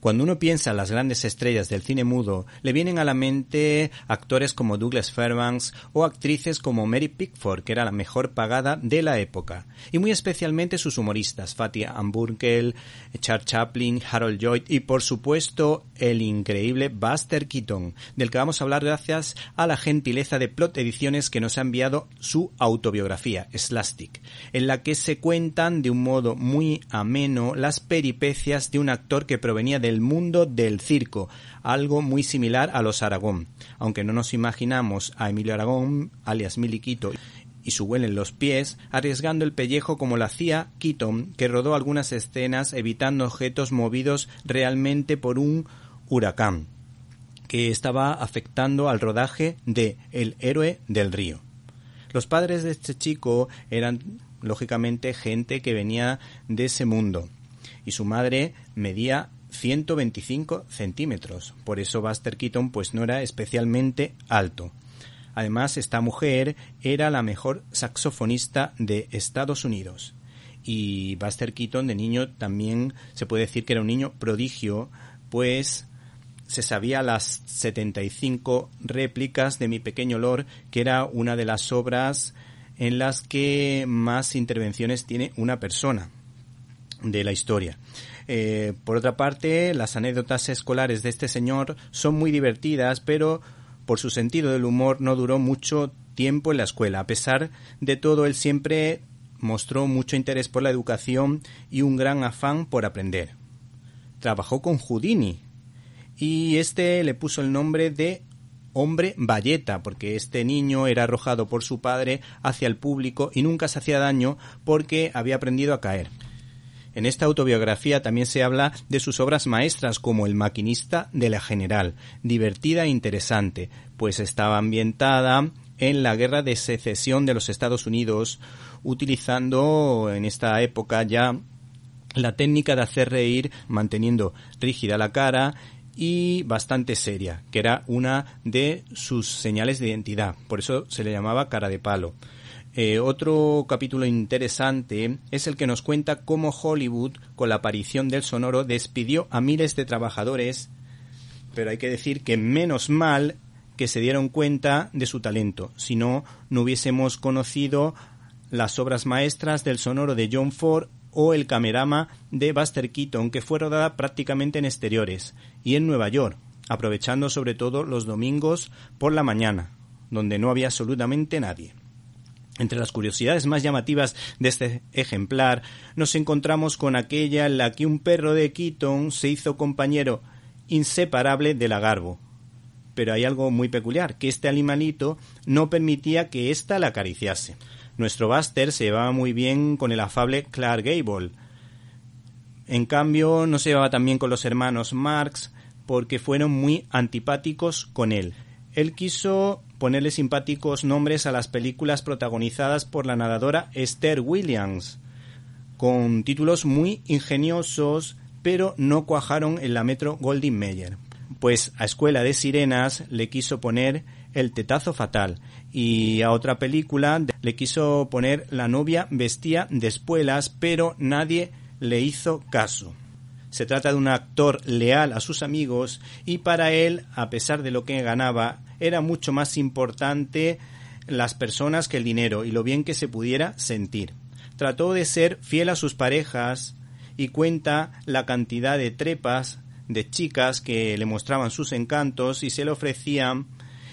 Cuando uno piensa en las grandes estrellas del cine mudo, le vienen a la mente actores como Douglas Fairbanks o actrices como Mary Pickford, que era la mejor pagada de la época, y muy especialmente sus humoristas, Fatty Amburkel, Charles Chaplin, Harold Lloyd y por supuesto el increíble Buster Keaton, del que vamos a hablar gracias a la gentileza de Plot Ediciones que nos ha enviado su autobiografía, Slastic, en la que se cuentan de un modo muy ameno las peripecias de un actor que provenía del mundo del circo, algo muy similar a los Aragón, aunque no nos imaginamos a Emilio Aragón, alias Miliquito, y su huel en los pies, arriesgando el pellejo como lo hacía Keaton, que rodó algunas escenas evitando objetos movidos realmente por un huracán, que estaba afectando al rodaje de El héroe del río. Los padres de este chico eran lógicamente gente que venía de ese mundo, y su madre medía 125 centímetros. Por eso Buster Keaton pues no era especialmente alto. Además, esta mujer era la mejor saxofonista de Estados Unidos. Y Buster Keaton de niño también se puede decir que era un niño prodigio, pues se sabía las 75 réplicas de Mi Pequeño Lord, que era una de las obras en las que más intervenciones tiene una persona de la historia. Eh, por otra parte, las anécdotas escolares de este señor son muy divertidas, pero por su sentido del humor no duró mucho tiempo en la escuela. A pesar de todo, él siempre mostró mucho interés por la educación y un gran afán por aprender. Trabajó con Houdini y este le puso el nombre de hombre valleta, porque este niño era arrojado por su padre hacia el público y nunca se hacía daño porque había aprendido a caer. En esta autobiografía también se habla de sus obras maestras como El maquinista de la General, divertida e interesante, pues estaba ambientada en la guerra de secesión de los Estados Unidos, utilizando en esta época ya la técnica de hacer reír manteniendo rígida la cara y bastante seria, que era una de sus señales de identidad, por eso se le llamaba cara de palo. Eh, otro capítulo interesante es el que nos cuenta cómo Hollywood, con la aparición del sonoro, despidió a miles de trabajadores, pero hay que decir que menos mal que se dieron cuenta de su talento, si no, no hubiésemos conocido las obras maestras del sonoro de John Ford o el camerama de Buster Keaton, que fue rodada prácticamente en exteriores y en Nueva York, aprovechando sobre todo los domingos por la mañana, donde no había absolutamente nadie. Entre las curiosidades más llamativas de este ejemplar nos encontramos con aquella en la que un perro de Keaton se hizo compañero inseparable de la Garbo. Pero hay algo muy peculiar, que este animalito no permitía que ésta la acariciase. Nuestro Buster se llevaba muy bien con el afable Clark Gable. En cambio, no se llevaba tan bien con los hermanos Marx porque fueron muy antipáticos con él. Él quiso ponerle simpáticos nombres a las películas protagonizadas por la nadadora Esther Williams, con títulos muy ingeniosos, pero no cuajaron en la Metro Goldwyn Mayer. Pues a Escuela de Sirenas le quiso poner El Tetazo Fatal y a otra película le quiso poner La novia vestía de espuelas, pero nadie le hizo caso. Se trata de un actor leal a sus amigos y para él, a pesar de lo que ganaba, era mucho más importante las personas que el dinero y lo bien que se pudiera sentir. Trató de ser fiel a sus parejas y cuenta la cantidad de trepas de chicas que le mostraban sus encantos y se le ofrecían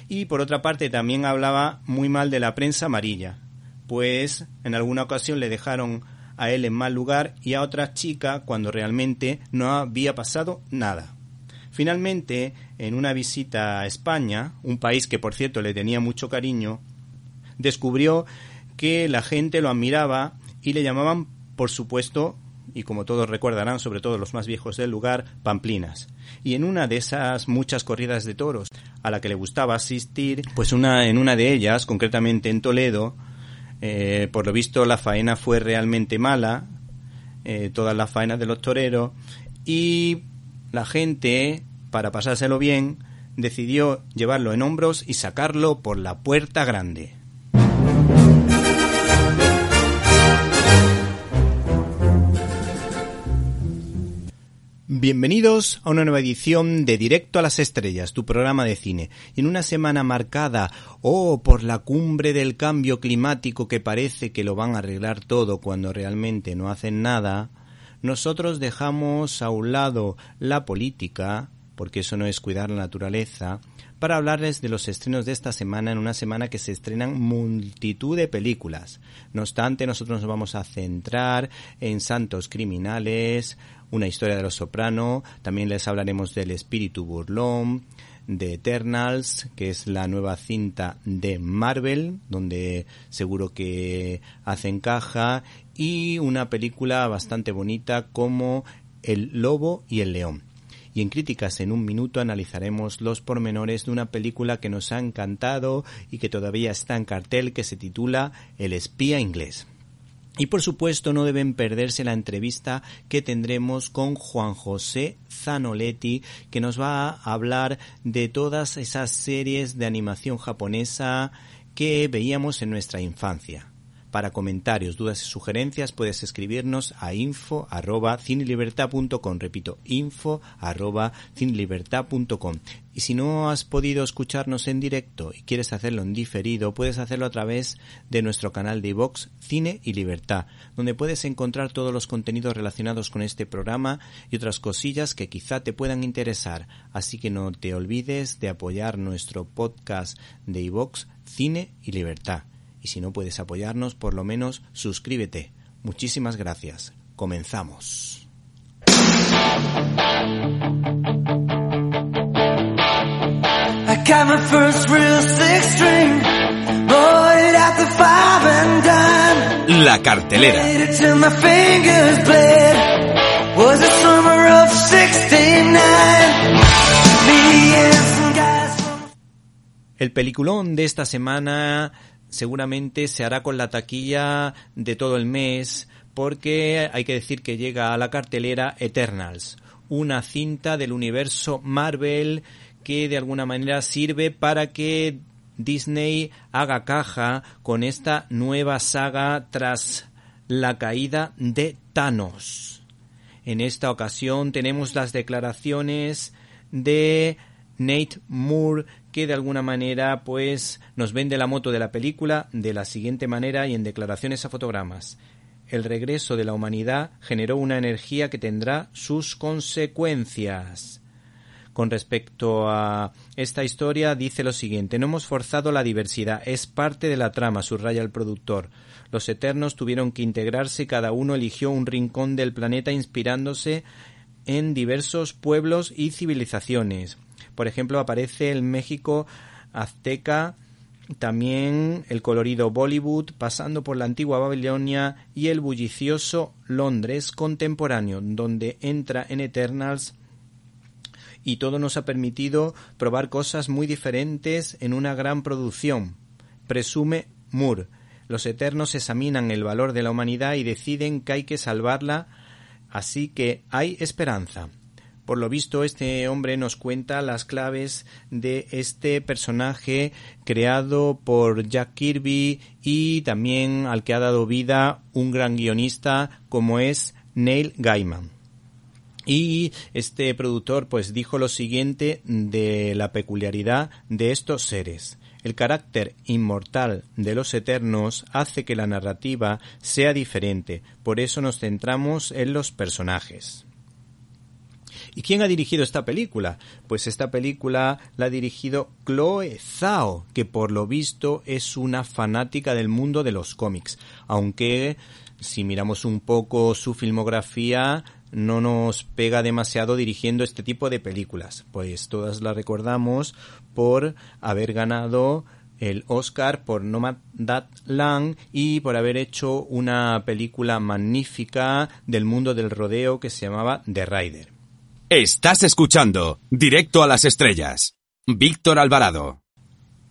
y por otra parte también hablaba muy mal de la prensa amarilla, pues en alguna ocasión le dejaron a él en mal lugar y a otra chica cuando realmente no había pasado nada. Finalmente, en una visita a España, un país que por cierto le tenía mucho cariño, descubrió que la gente lo admiraba y le llamaban, por supuesto, y como todos recordarán, sobre todo los más viejos del lugar, pamplinas. Y en una de esas muchas corridas de toros a la que le gustaba asistir, pues una, en una de ellas, concretamente en Toledo, eh, por lo visto la faena fue realmente mala, eh, todas las faenas de los toreros, y la gente, para pasárselo bien, decidió llevarlo en hombros y sacarlo por la puerta grande. Bienvenidos a una nueva edición de Directo a las Estrellas, tu programa de cine. En una semana marcada, oh, por la cumbre del cambio climático que parece que lo van a arreglar todo cuando realmente no hacen nada, nosotros dejamos a un lado la política, porque eso no es cuidar la naturaleza, para hablarles de los estrenos de esta semana, en una semana que se estrenan multitud de películas. No obstante, nosotros nos vamos a centrar en Santos Criminales, una historia de los soprano, también les hablaremos del espíritu burlón, de Eternals, que es la nueva cinta de Marvel, donde seguro que hacen caja, y una película bastante bonita como El Lobo y el León. Y en Críticas en un minuto analizaremos los pormenores de una película que nos ha encantado y que todavía está en cartel que se titula El espía inglés. Y por supuesto no deben perderse la entrevista que tendremos con Juan José Zanoletti, que nos va a hablar de todas esas series de animación japonesa que veíamos en nuestra infancia. Para comentarios, dudas y sugerencias puedes escribirnos a info arroba Repito, info arroba Y si no has podido escucharnos en directo y quieres hacerlo en diferido, puedes hacerlo a través de nuestro canal de iVox Cine y Libertad, donde puedes encontrar todos los contenidos relacionados con este programa y otras cosillas que quizá te puedan interesar. Así que no te olvides de apoyar nuestro podcast de iVox Cine y Libertad y si no puedes apoyarnos, por lo menos suscríbete. Muchísimas gracias. Comenzamos. La cartelera. El peliculón de esta semana seguramente se hará con la taquilla de todo el mes porque hay que decir que llega a la cartelera Eternals, una cinta del universo Marvel que de alguna manera sirve para que Disney haga caja con esta nueva saga tras la caída de Thanos. En esta ocasión tenemos las declaraciones de Nate Moore que de alguna manera pues nos vende la moto de la película de la siguiente manera y en declaraciones a fotogramas. El regreso de la humanidad generó una energía que tendrá sus consecuencias. Con respecto a esta historia dice lo siguiente no hemos forzado la diversidad, es parte de la trama, subraya el productor. Los Eternos tuvieron que integrarse y cada uno eligió un rincón del planeta inspirándose en diversos pueblos y civilizaciones. Por ejemplo, aparece el México azteca, también el colorido Bollywood, pasando por la antigua Babilonia y el bullicioso Londres contemporáneo, donde entra en Eternals y todo nos ha permitido probar cosas muy diferentes en una gran producción. Presume Moore. Los Eternos examinan el valor de la humanidad y deciden que hay que salvarla, así que hay esperanza. Por lo visto, este hombre nos cuenta las claves de este personaje creado por Jack Kirby y también al que ha dado vida un gran guionista como es Neil Gaiman. Y este productor pues dijo lo siguiente de la peculiaridad de estos seres. El carácter inmortal de los eternos hace que la narrativa sea diferente, por eso nos centramos en los personajes. ¿Y quién ha dirigido esta película? Pues esta película la ha dirigido Chloe Zhao, que por lo visto es una fanática del mundo de los cómics, aunque si miramos un poco su filmografía no nos pega demasiado dirigiendo este tipo de películas, pues todas las recordamos por haber ganado el Oscar por Nomadland y por haber hecho una película magnífica del mundo del rodeo que se llamaba The Rider. Estás escuchando Directo a las Estrellas. Víctor Alvarado.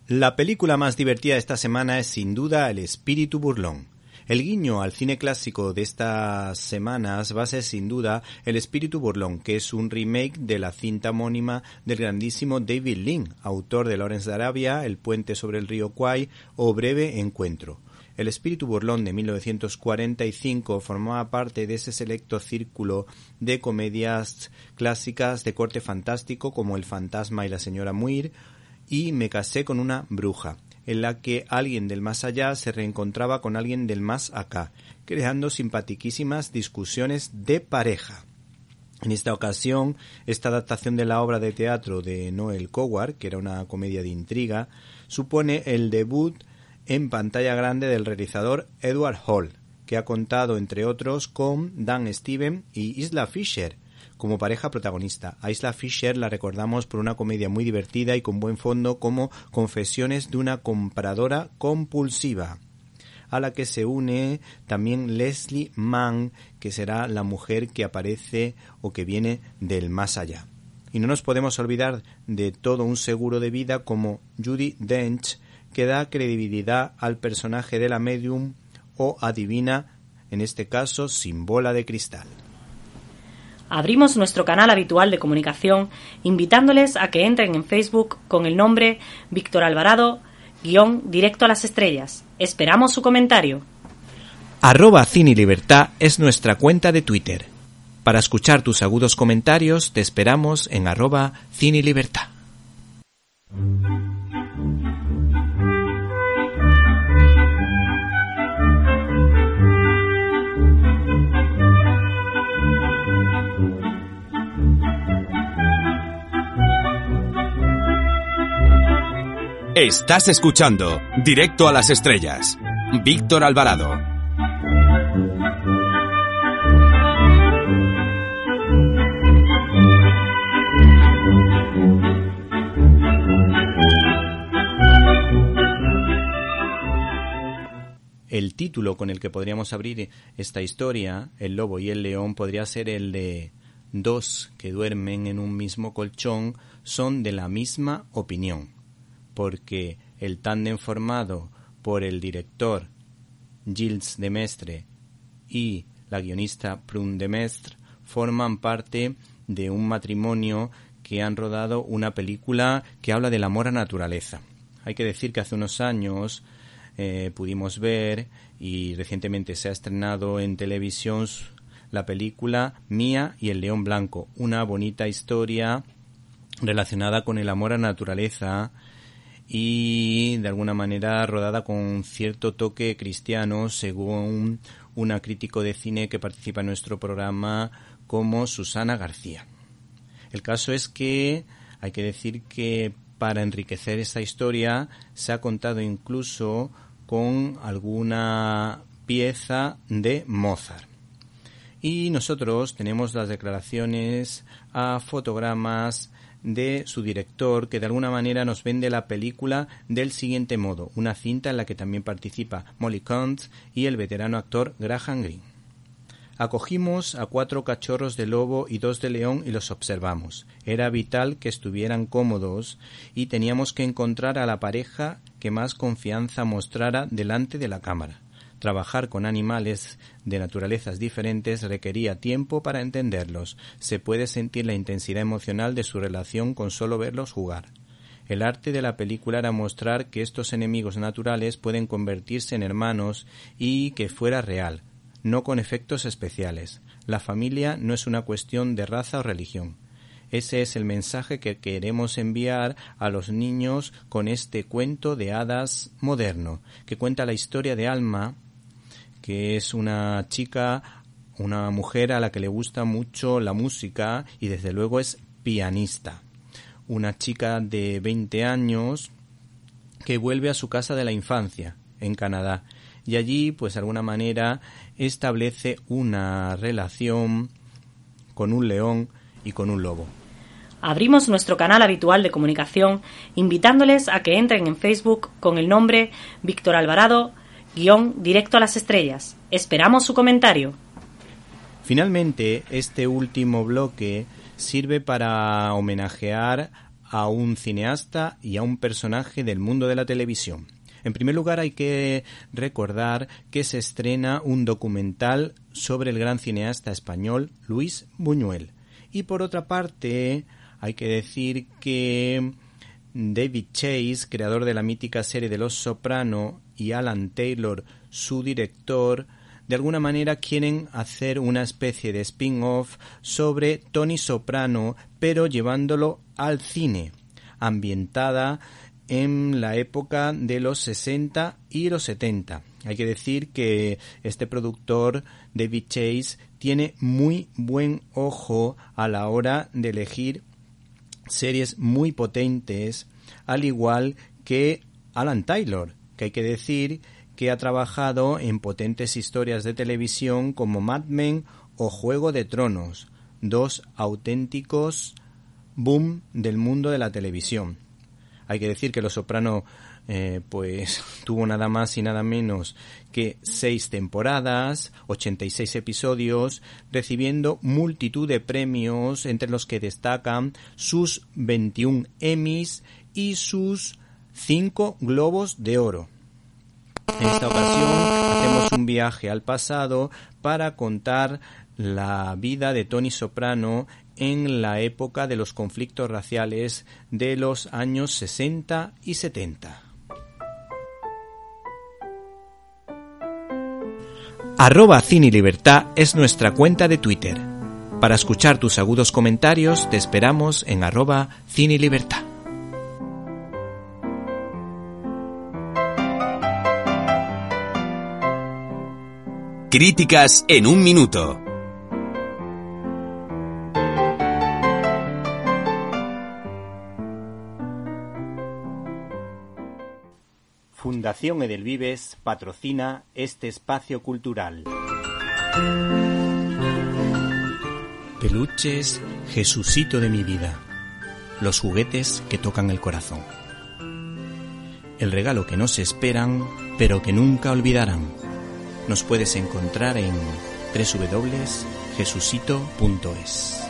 La película más divertida de esta semana es sin duda El Espíritu Burlón. El guiño al cine clásico de estas semanas va a ser sin duda El Espíritu Burlón, que es un remake de la cinta homónima del grandísimo David Lean, autor de Lawrence de Arabia, El puente sobre el río Kwai o Breve Encuentro. El espíritu burlón de 1945 formaba parte de ese selecto círculo de comedias clásicas de corte fantástico como El fantasma y la señora Muir y Me casé con una bruja, en la que alguien del más allá se reencontraba con alguien del más acá, creando simpatiquísimas discusiones de pareja. En esta ocasión, esta adaptación de la obra de teatro de Noel Coward, que era una comedia de intriga, supone el debut en pantalla grande del realizador Edward Hall, que ha contado, entre otros, con Dan Steven y Isla Fisher como pareja protagonista. A Isla Fisher la recordamos por una comedia muy divertida y con buen fondo como Confesiones de una compradora compulsiva a la que se une también Leslie Mann, que será la mujer que aparece o que viene del más allá. Y no nos podemos olvidar de todo un seguro de vida como Judy Dench, que da credibilidad al personaje de la medium o adivina, en este caso sin bola de cristal. Abrimos nuestro canal habitual de comunicación invitándoles a que entren en Facebook con el nombre Víctor Alvarado, guion directo a las estrellas. Esperamos su comentario. Arroba Cine Libertad es nuestra cuenta de Twitter. Para escuchar tus agudos comentarios te esperamos en arroba Cine Libertad. Estás escuchando Directo a las Estrellas. Víctor Alvarado. El título con el que podríamos abrir esta historia, El lobo y el león, podría ser el de Dos que duermen en un mismo colchón son de la misma opinión porque el tándem formado por el director Gilles Demestre y la guionista Prune Demestre forman parte de un matrimonio que han rodado una película que habla del amor a naturaleza. Hay que decir que hace unos años eh, pudimos ver y recientemente se ha estrenado en televisión la película Mía y el León Blanco, una bonita historia relacionada con el amor a naturaleza y de alguna manera rodada con cierto toque cristiano según una crítico de cine que participa en nuestro programa como Susana García. El caso es que hay que decir que para enriquecer esta historia se ha contado incluso con alguna pieza de Mozart. Y nosotros tenemos las declaraciones a fotogramas de su director que de alguna manera nos vende la película del siguiente modo, una cinta en la que también participa Molly Kuntz y el veterano actor Graham Greene. Acogimos a cuatro cachorros de lobo y dos de león y los observamos. Era vital que estuvieran cómodos y teníamos que encontrar a la pareja que más confianza mostrara delante de la cámara. Trabajar con animales de naturalezas diferentes requería tiempo para entenderlos. Se puede sentir la intensidad emocional de su relación con solo verlos jugar. El arte de la película era mostrar que estos enemigos naturales pueden convertirse en hermanos y que fuera real, no con efectos especiales. La familia no es una cuestión de raza o religión. Ese es el mensaje que queremos enviar a los niños con este cuento de hadas moderno, que cuenta la historia de Alma, que es una chica, una mujer a la que le gusta mucho la música y desde luego es pianista. Una chica de 20 años que vuelve a su casa de la infancia, en Canadá, y allí, pues de alguna manera, establece una relación con un león y con un lobo. Abrimos nuestro canal habitual de comunicación invitándoles a que entren en Facebook con el nombre Víctor Alvarado, guion directo a las estrellas. Esperamos su comentario. Finalmente, este último bloque sirve para homenajear a un cineasta y a un personaje del mundo de la televisión. En primer lugar, hay que recordar que se estrena un documental sobre el gran cineasta español Luis Buñuel. Y por otra parte, hay que decir que David Chase, creador de la mítica serie de Los Soprano, y Alan Taylor, su director, de alguna manera quieren hacer una especie de spin-off sobre Tony Soprano, pero llevándolo al cine, ambientada en la época de los 60 y los 70. Hay que decir que este productor, David Chase, tiene muy buen ojo a la hora de elegir series muy potentes, al igual que Alan Taylor, que hay que decir que ha trabajado en potentes historias de televisión como Mad Men o Juego de Tronos, dos auténticos boom del mundo de la televisión. Hay que decir que Los Soprano eh, pues tuvo nada más y nada menos que seis temporadas, 86 episodios, recibiendo multitud de premios entre los que destacan sus 21 Emmys y sus 5 Globos de Oro. En esta ocasión hacemos un viaje al pasado para contar la vida de Tony Soprano en la época de los conflictos raciales de los años 60 y 70. Arroba Cine Libertad es nuestra cuenta de Twitter. Para escuchar tus agudos comentarios te esperamos en arroba Cine Libertad. Críticas en un minuto. Fundación Edelvives patrocina este espacio cultural. Peluches, Jesucito de mi vida. Los juguetes que tocan el corazón. El regalo que no se esperan, pero que nunca olvidarán. Nos puedes encontrar en www.jesucito.es.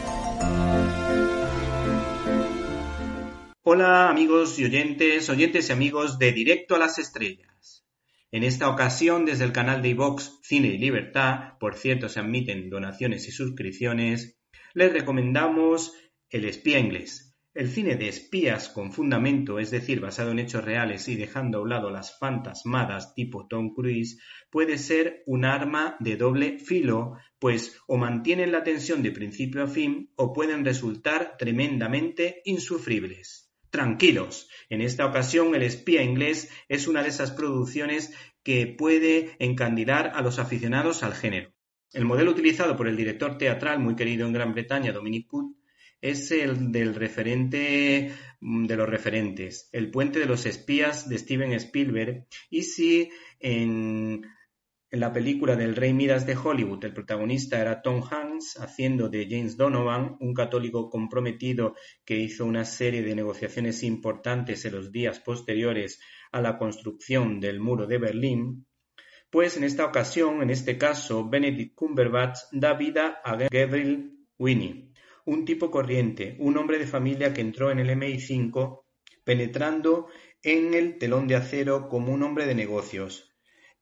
Hola amigos y oyentes, oyentes y amigos de Directo a las Estrellas. En esta ocasión, desde el canal de iVox Cine y Libertad, por cierto se admiten donaciones y suscripciones, les recomendamos El espía inglés. El cine de espías con fundamento, es decir, basado en hechos reales y dejando a un lado las fantasmadas tipo Tom Cruise, puede ser un arma de doble filo, pues o mantienen la tensión de principio a fin o pueden resultar tremendamente insufribles. Tranquilos, en esta ocasión El espía inglés es una de esas producciones que puede encandidar a los aficionados al género. El modelo utilizado por el director teatral muy querido en Gran Bretaña, Dominic Coote, es el del referente mm, de los referentes, El puente de los espías de Steven Spielberg, y si en en la película del Rey Midas de Hollywood, el protagonista era Tom Hanks, haciendo de James Donovan, un católico comprometido que hizo una serie de negociaciones importantes en los días posteriores a la construcción del muro de Berlín, Pues en esta ocasión, en este caso, Benedict Cumberbatch da vida a Gabriel Winnie, un tipo corriente, un hombre de familia que entró en el MI5 penetrando en el telón de acero como un hombre de negocios,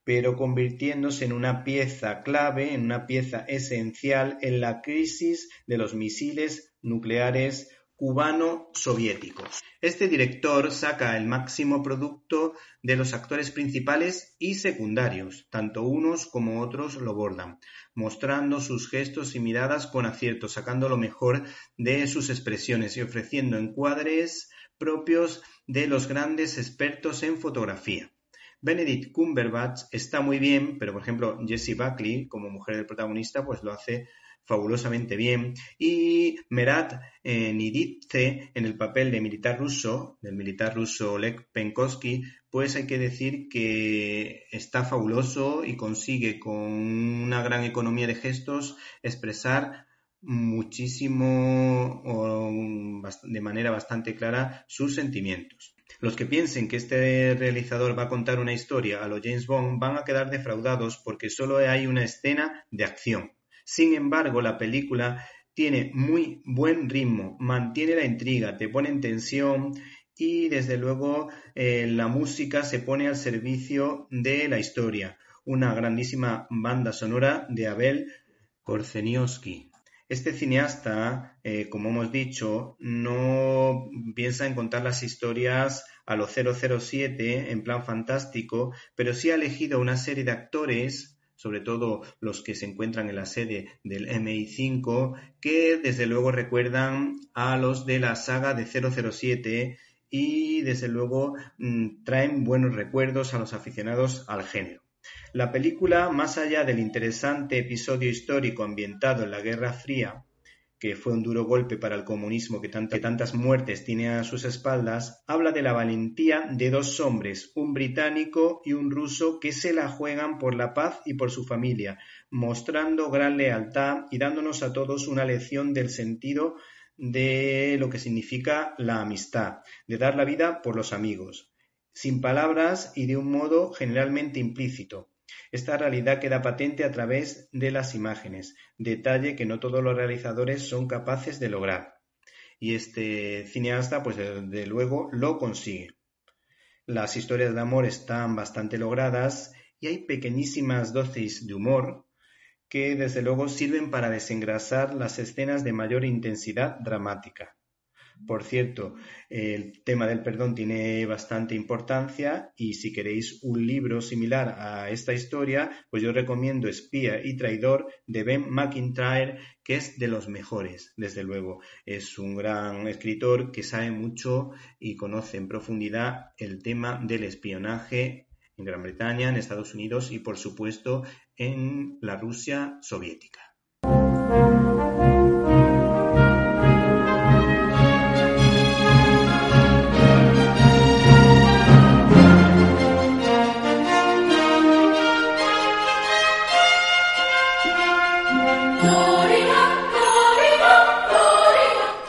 pero convirtiéndose en una pieza clave, en una pieza esencial en la crisis de los misiles nucleares cubano-soviéticos. Este director saca el máximo producto de los actores principales y secundarios, tanto unos como otros lo bordan, mostrando sus gestos y miradas con acierto, sacando lo mejor de sus expresiones y ofreciendo encuadres propios de los grandes expertos en fotografía. Benedict Cumberbatch está muy bien, pero por ejemplo Jessie Buckley, como mujer del protagonista, pues lo hace fabulosamente bien. Y Merat eh, Niditze, en el papel de militar ruso, del militar ruso Oleg Penkovsky, pues hay que decir que está fabuloso y consigue con una gran economía de gestos expresar muchísimo de manera bastante clara sus sentimientos. Los que piensen que este realizador va a contar una historia a lo James Bond van a quedar defraudados porque solo hay una escena de acción. Sin embargo, la película tiene muy buen ritmo, mantiene la intriga, te pone en tensión y desde luego eh, la música se pone al servicio de la historia. Una grandísima banda sonora de Abel Korzeniowski. Este cineasta, eh, como hemos dicho, no piensa en contar las historias a lo 007 en plan fantástico, pero sí ha elegido una serie de actores sobre todo los que se encuentran en la sede del MI5, que desde luego recuerdan a los de la saga de 007 y desde luego mm, traen buenos recuerdos a los aficionados al género. La película, más allá del interesante episodio histórico ambientado en la Guerra Fría, que fue un duro golpe para el comunismo que, tantas muertes tiene a sus espaldas, habla de la valentía de dos hombres, un británico y un ruso, que se la juegan por la paz y por su familia, mostrando gran lealtad y dándonos a todos una lección del sentido de lo que significa la amistad, de dar la vida por los amigos, sin palabras y de un modo generalmente implícito. Esta realidad queda patente a través de las imágenes, detalle que no todos los realizadores son capaces de lograr. Y este cineasta, pues de luego, lo consigue. Las historias de amor están bastante logradas y hay pequeñísimas dosis de humor que desde luego sirven para desengrasar las escenas de mayor intensidad dramática. Por cierto, el tema del perdón tiene bastante importancia y si queréis un libro similar a esta historia, pues yo recomiendo Espía y Traidor de Ben McIntyre, que es de los mejores, desde luego. Es un gran escritor que sabe mucho y conoce en profundidad el tema del espionaje en Gran Bretaña, en Estados Unidos y por supuesto en la Rusia soviética.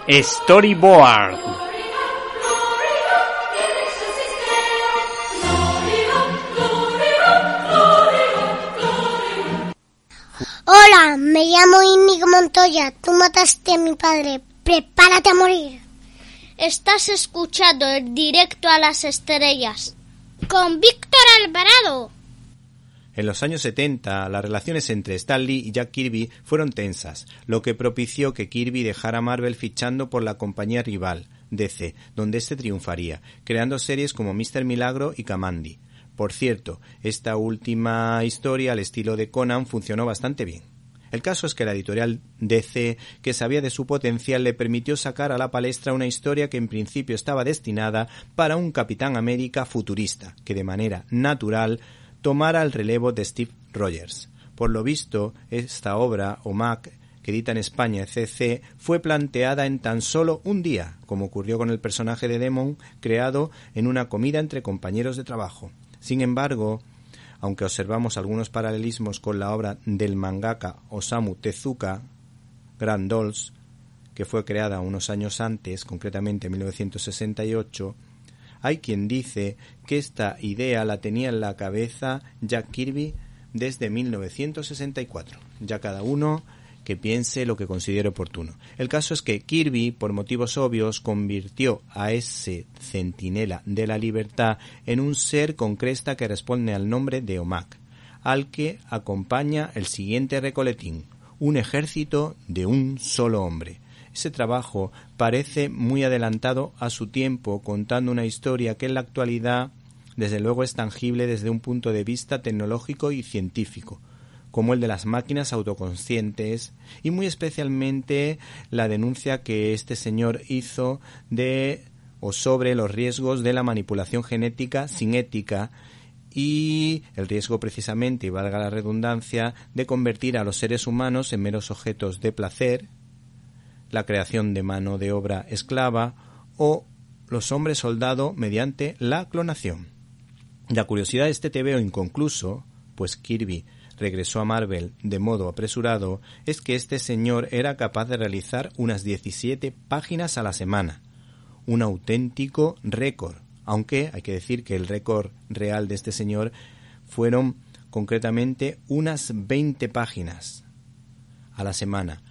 Storyboard. Hola, me llamo Inigo Montoya. Tú mataste a mi padre. Prepárate a morir. Estás escuchando el directo a las estrellas con Víctor Alvarado. En los años 70, las relaciones entre Stan Lee y Jack Kirby fueron tensas, lo que propició que Kirby dejara Marvel fichando por la compañía rival, DC, donde este triunfaría, creando series como Mr. Milagro y Kamandi. Por cierto, esta última historia al estilo de Conan funcionó bastante bien. El caso es que la editorial DC, que sabía de su potencial, le permitió sacar a la palestra una historia que en principio estaba destinada para un Capitán América futurista, que de manera natural tomara el relevo de Steve Rogers. Por lo visto, esta obra, o Mac, que edita en España CC, fue planteada en tan solo un día, como ocurrió con el personaje de Demon, creado en una comida entre compañeros de trabajo. Sin embargo, aunque observamos algunos paralelismos con la obra del mangaka Osamu Tezuka, Grand Dolls, que fue creada unos años antes, concretamente en 1968, hay quien dice que esta idea la tenía en la cabeza Jack Kirby desde 1964. Ya cada uno que piense lo que considere oportuno. El caso es que Kirby, por motivos obvios, convirtió a ese centinela de la libertad en un ser con cresta que responde al nombre de Omak, al que acompaña el siguiente recoletín, un ejército de un solo hombre. Ese trabajo parece muy adelantado a su tiempo, contando una historia que en la actualidad desde luego es tangible desde un punto de vista tecnológico y científico, como el de las máquinas autoconscientes y muy especialmente la denuncia que este señor hizo de o sobre los riesgos de la manipulación genética sin ética y el riesgo precisamente, y valga la redundancia, de convertir a los seres humanos en meros objetos de placer, la creación de mano de obra esclava o los hombres soldado mediante la clonación. La curiosidad de este TVO inconcluso, pues Kirby regresó a Marvel de modo apresurado, es que este señor era capaz de realizar unas 17 páginas a la semana. Un auténtico récord, aunque hay que decir que el récord real de este señor fueron concretamente unas 20 páginas a la semana.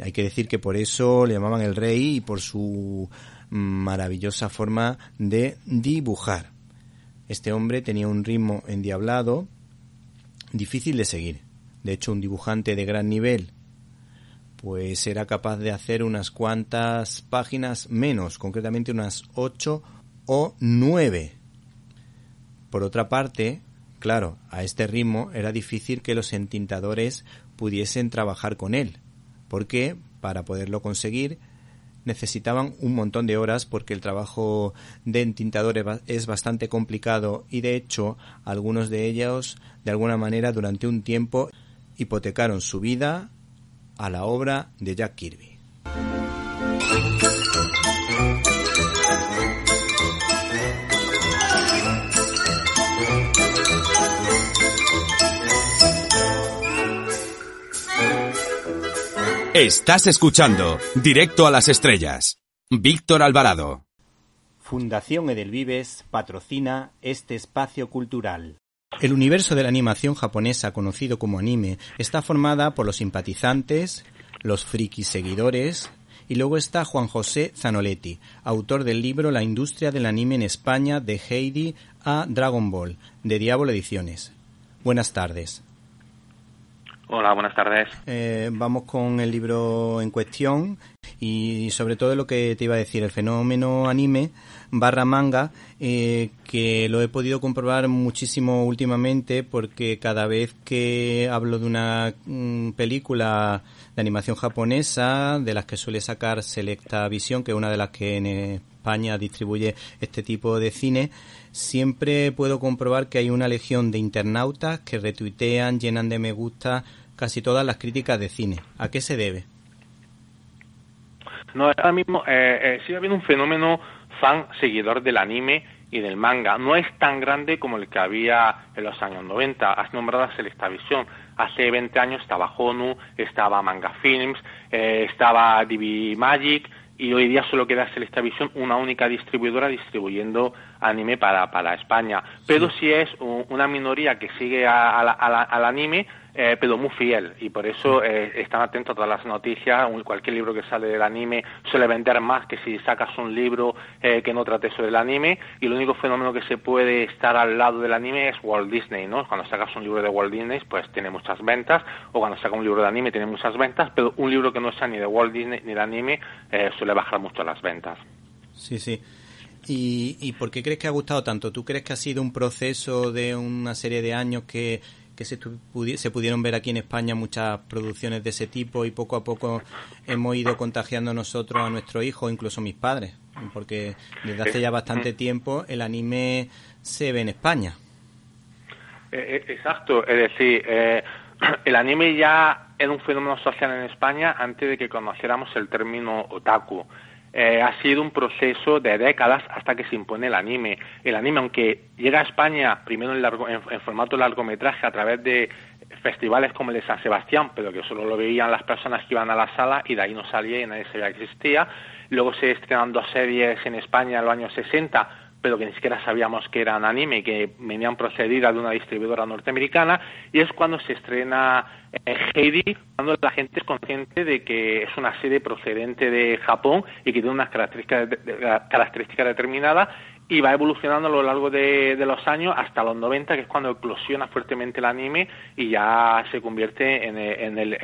Hay que decir que por eso le llamaban el rey y por su maravillosa forma de dibujar. Este hombre tenía un ritmo endiablado, difícil de seguir. De hecho, un dibujante de gran nivel, pues era capaz de hacer unas cuantas páginas menos, concretamente unas ocho o nueve. Por otra parte, claro, a este ritmo era difícil que los entintadores pudiesen trabajar con él, porque para poderlo conseguir necesitaban un montón de horas porque el trabajo de entintador es bastante complicado y de hecho algunos de ellos de alguna manera durante un tiempo hipotecaron su vida a la obra de Jack Kirby. Estás escuchando Directo a las Estrellas. Víctor Alvarado. Fundación Edelvives patrocina este espacio cultural. El universo de la animación japonesa conocido como anime está formada por los simpatizantes, los frikis seguidores, y luego está Juan José Zanoletti, autor del libro La industria del anime en España de Heidi a Dragon Ball, de Diablo Ediciones. Buenas tardes. Hola, buenas tardes. Eh, vamos con el libro en cuestión y sobre todo lo que te iba a decir, el fenómeno anime barra manga, eh, que lo he podido comprobar muchísimo últimamente porque cada vez que hablo de una mm, película de animación japonesa, de las que suele sacar Selecta Visión, que es una de las que en España distribuye este tipo de cine, siempre puedo comprobar que hay una legión de internautas que retuitean, llenan de me gusta casi todas las críticas de cine. ¿A qué se debe? No, ahora mismo eh, eh, sigue habiendo un fenómeno fan seguidor del anime y del manga. No es tan grande como el que había en los años 90. Has nombrado a Selectavision. Hace 20 años estaba Honu, estaba Manga Films, eh, estaba DB Magic y hoy día solo queda Selectavision, una única distribuidora distribuyendo anime para, para España. Pero sí, es una minoría que sigue al anime eh, pero muy fiel y por eso eh, están atentos a todas las noticias. Cualquier libro que sale del anime suele vender más que si sacas un libro eh, que no trate sobre el anime. Y el único fenómeno que se puede estar al lado del anime es Walt Disney, ¿no? Cuando sacas un libro de Walt Disney, pues tiene muchas ventas, o cuando sacas un libro de anime tiene muchas ventas, pero un libro que no sea ni de Walt Disney ni de anime suele bajar mucho las ventas. Sí, sí. ¿Y, ¿Y por qué crees que ha gustado tanto? ¿Tú crees que ha sido un proceso de una serie de años que que se, se pudieron ver aquí en España muchas producciones de ese tipo y poco a poco hemos ido contagiando nosotros a nuestro hijo, incluso mis padres, porque desde hace ya bastante tiempo el anime se ve en España. Eh, eh, exacto, es decir, eh, el anime ya era un fenómeno social en España antes de que conociéramos el término otaku. Eh, ha sido un proceso de décadas hasta que se impone el anime. El anime, aunque llega a España primero en, largo, en, formato largometraje a través de festivales como el de San Sebastián, pero que solo lo veían las personas que iban a la sala y de ahí no salía y nadie sabía que existía. Luego se estrenan dos series en España en los años 60 pero que ni siquiera sabíamos que eran anime, que venían procedidas de una distribuidora norteamericana, y es cuando se estrena eh, Heidi, cuando la gente es consciente de que es una serie procedente de Japón y que tiene unas características, características determinadas y va evolucionando a lo largo de, los años hasta los 90, que es cuando eclosiona fuertemente el anime y ya se convierte en, en, el,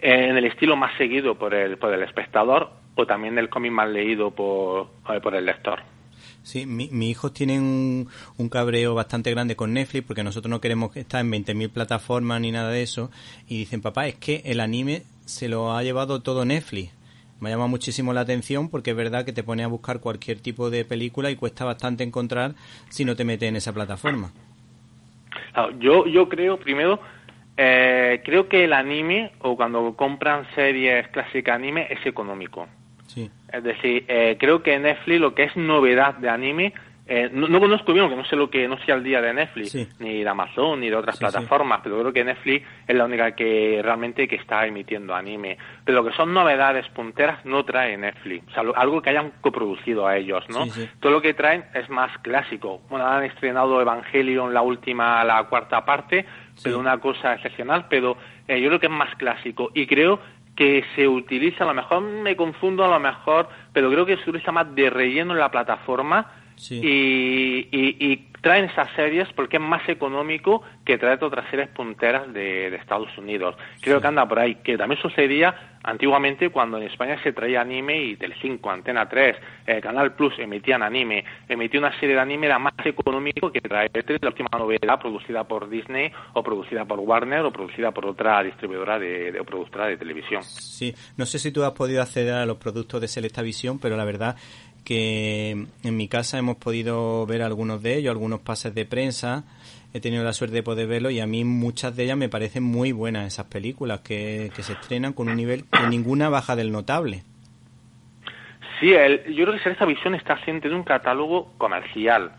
en, el, estilo más seguido por el, por el espectador o también el cómic más leído por, por el lector. Sí, mi, mis hijos tienen un, cabreo bastante grande con Netflix porque nosotros no queremos estar en 20.000 plataformas ni nada de eso. Y dicen, papá, es que el anime se lo ha llevado todo Netflix me ha llamado muchísimo la atención porque es verdad que te pone a buscar cualquier tipo de película y cuesta bastante encontrar si no te metes en esa plataforma. yo, yo creo, primero, eh, creo que el anime, o cuando compran series clásicas anime, es económico. Sí. Es decir, eh, creo que Netflix lo que es novedad de anime eh, no, conozco bien, que no sé lo que no sé al día de Netflix, ni de Amazon, ni de otras plataformas, pero creo que Netflix es la única que realmente que está emitiendo anime. Pero lo que son novedades punteras no trae Netflix, o sea, algo que hayan coproducido a ellos, ¿no? Todo lo que traen es más clásico. Bueno, han estrenado Evangelion, la última, la cuarta parte, pero una cosa excepcional, pero eh, yo creo que es más clásico. Y creo que se utiliza, a lo mejor me confundo, a lo mejor, pero creo que se utiliza más de relleno en la plataforma y, y, traen esas series porque es más económico que traer otras series punteras de, Estados Unidos. Creo que anda por ahí, que también sucedía antiguamente cuando en España se traía anime y Telecinco, Antena 3, eh, Canal Plus emitían anime. Emitía una serie de anime era más económico que traer la última novedad producida por Disney o producida por Warner o producida por otra distribuidora de, o productora de televisión. Sí, no sé si tú has podido acceder a los productos de Selecta Visión, pero la verdad que en mi casa hemos podido ver algunos de ellos, algunos pases de prensa. He tenido la suerte de poder verlo y a mí muchas de ellas me parecen muy buenas esas películas que, se estrenan con un nivel que ninguna baja del notable. Sí, el, yo creo que esta visión está haciendo de un catálogo comercial.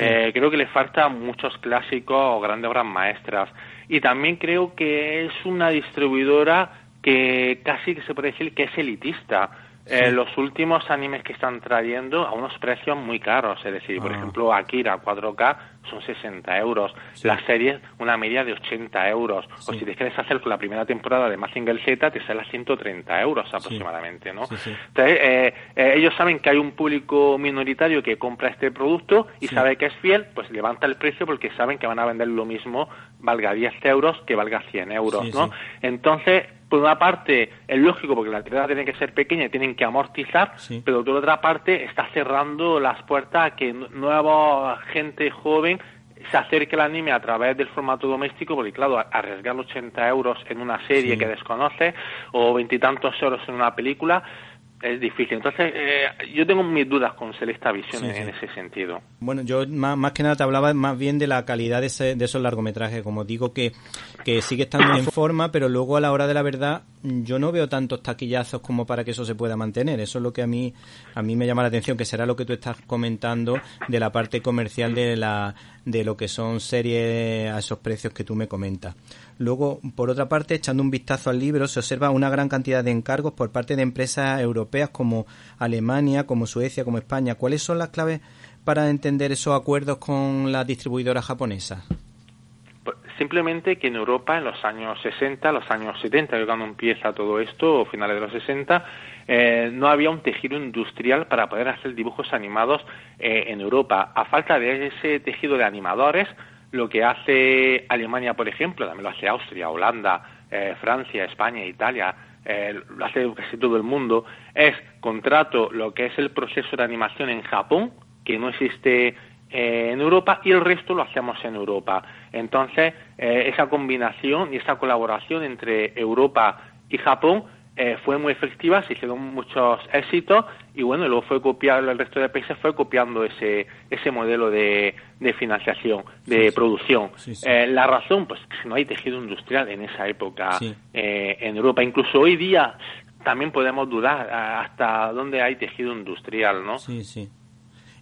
Eh, creo que le faltan muchos clásicos o grandes obras maestras. Y también creo que es una distribuidora que casi que se puede decir que es elitista eh, los últimos animes que están trayendo a unos precios muy caros, es decir, por ah. ejemplo, Akira 4K son 60 euros, las series una media de 80 euros, o si te quieres hacer con la primera temporada de Mazinger Z te sale a 130 euros aproximadamente, ¿no? Entonces, eh, eh, ellos saben que hay un público minoritario que compra este producto y sabe que es fiel, pues levanta el precio porque saben que van a vender lo mismo, valga 10 euros que valga 100 euros, ¿no? Entonces, por una parte es lógico porque la tirada tiene que ser pequeña y tienen que amortizar, pero por otra parte está cerrando las puertas a que nueva gente joven se acerque al anime a través del formato doméstico, porque claro, arriesgar 80 euros en una serie que desconoce o veintitantos euros en una película, es difícil. Entonces, eh, yo tengo mis dudas con Celesta Visión en, ese sentido. Bueno, yo más, que nada te hablaba más bien de la calidad de, esos largometrajes. Como digo, que, que sigue estando en forma, pero luego a la hora de la verdad, yo no veo tantos taquillazos como para que eso se pueda mantener. Eso es lo que a mí, a mí me llama la atención, que será lo que tú estás comentando de la parte comercial de, la, de lo que son series a esos precios que tú me comentas. Luego, por otra parte, echando un vistazo al libro, se observa una gran cantidad de encargos por parte de empresas europeas como Alemania, como Suecia, como España. ¿Cuáles son las claves para entender esos acuerdos con las distribuidoras japonesas? Pues, simplemente que en Europa en los años 60, los años 70, que cuando empieza todo esto, o finales de los 60, eh, no había un tejido industrial para poder hacer dibujos animados eh, en Europa. A falta de ese tejido de animadores, lo que hace Alemania, por ejemplo, también lo hace Austria, Holanda, eh, Francia, España, Italia, eh, lo hace casi todo el mundo, es contrato lo que es el proceso de animación en Japón, que no existe eh, en Europa, y el resto lo hacemos en Europa. Entonces, esa combinación y esa colaboración entre Europa y Japón eh, fue muy efectiva, se hicieron muchos éxitos y bueno, luego fue copiado, el resto de países fue copiando ese, ese modelo de, de financiación, de producción. Eh, la razón, pues que no hay tejido industrial en esa época eh, en Europa. Incluso hoy día también podemos dudar hasta dónde hay tejido industrial, ¿no? Sí, sí.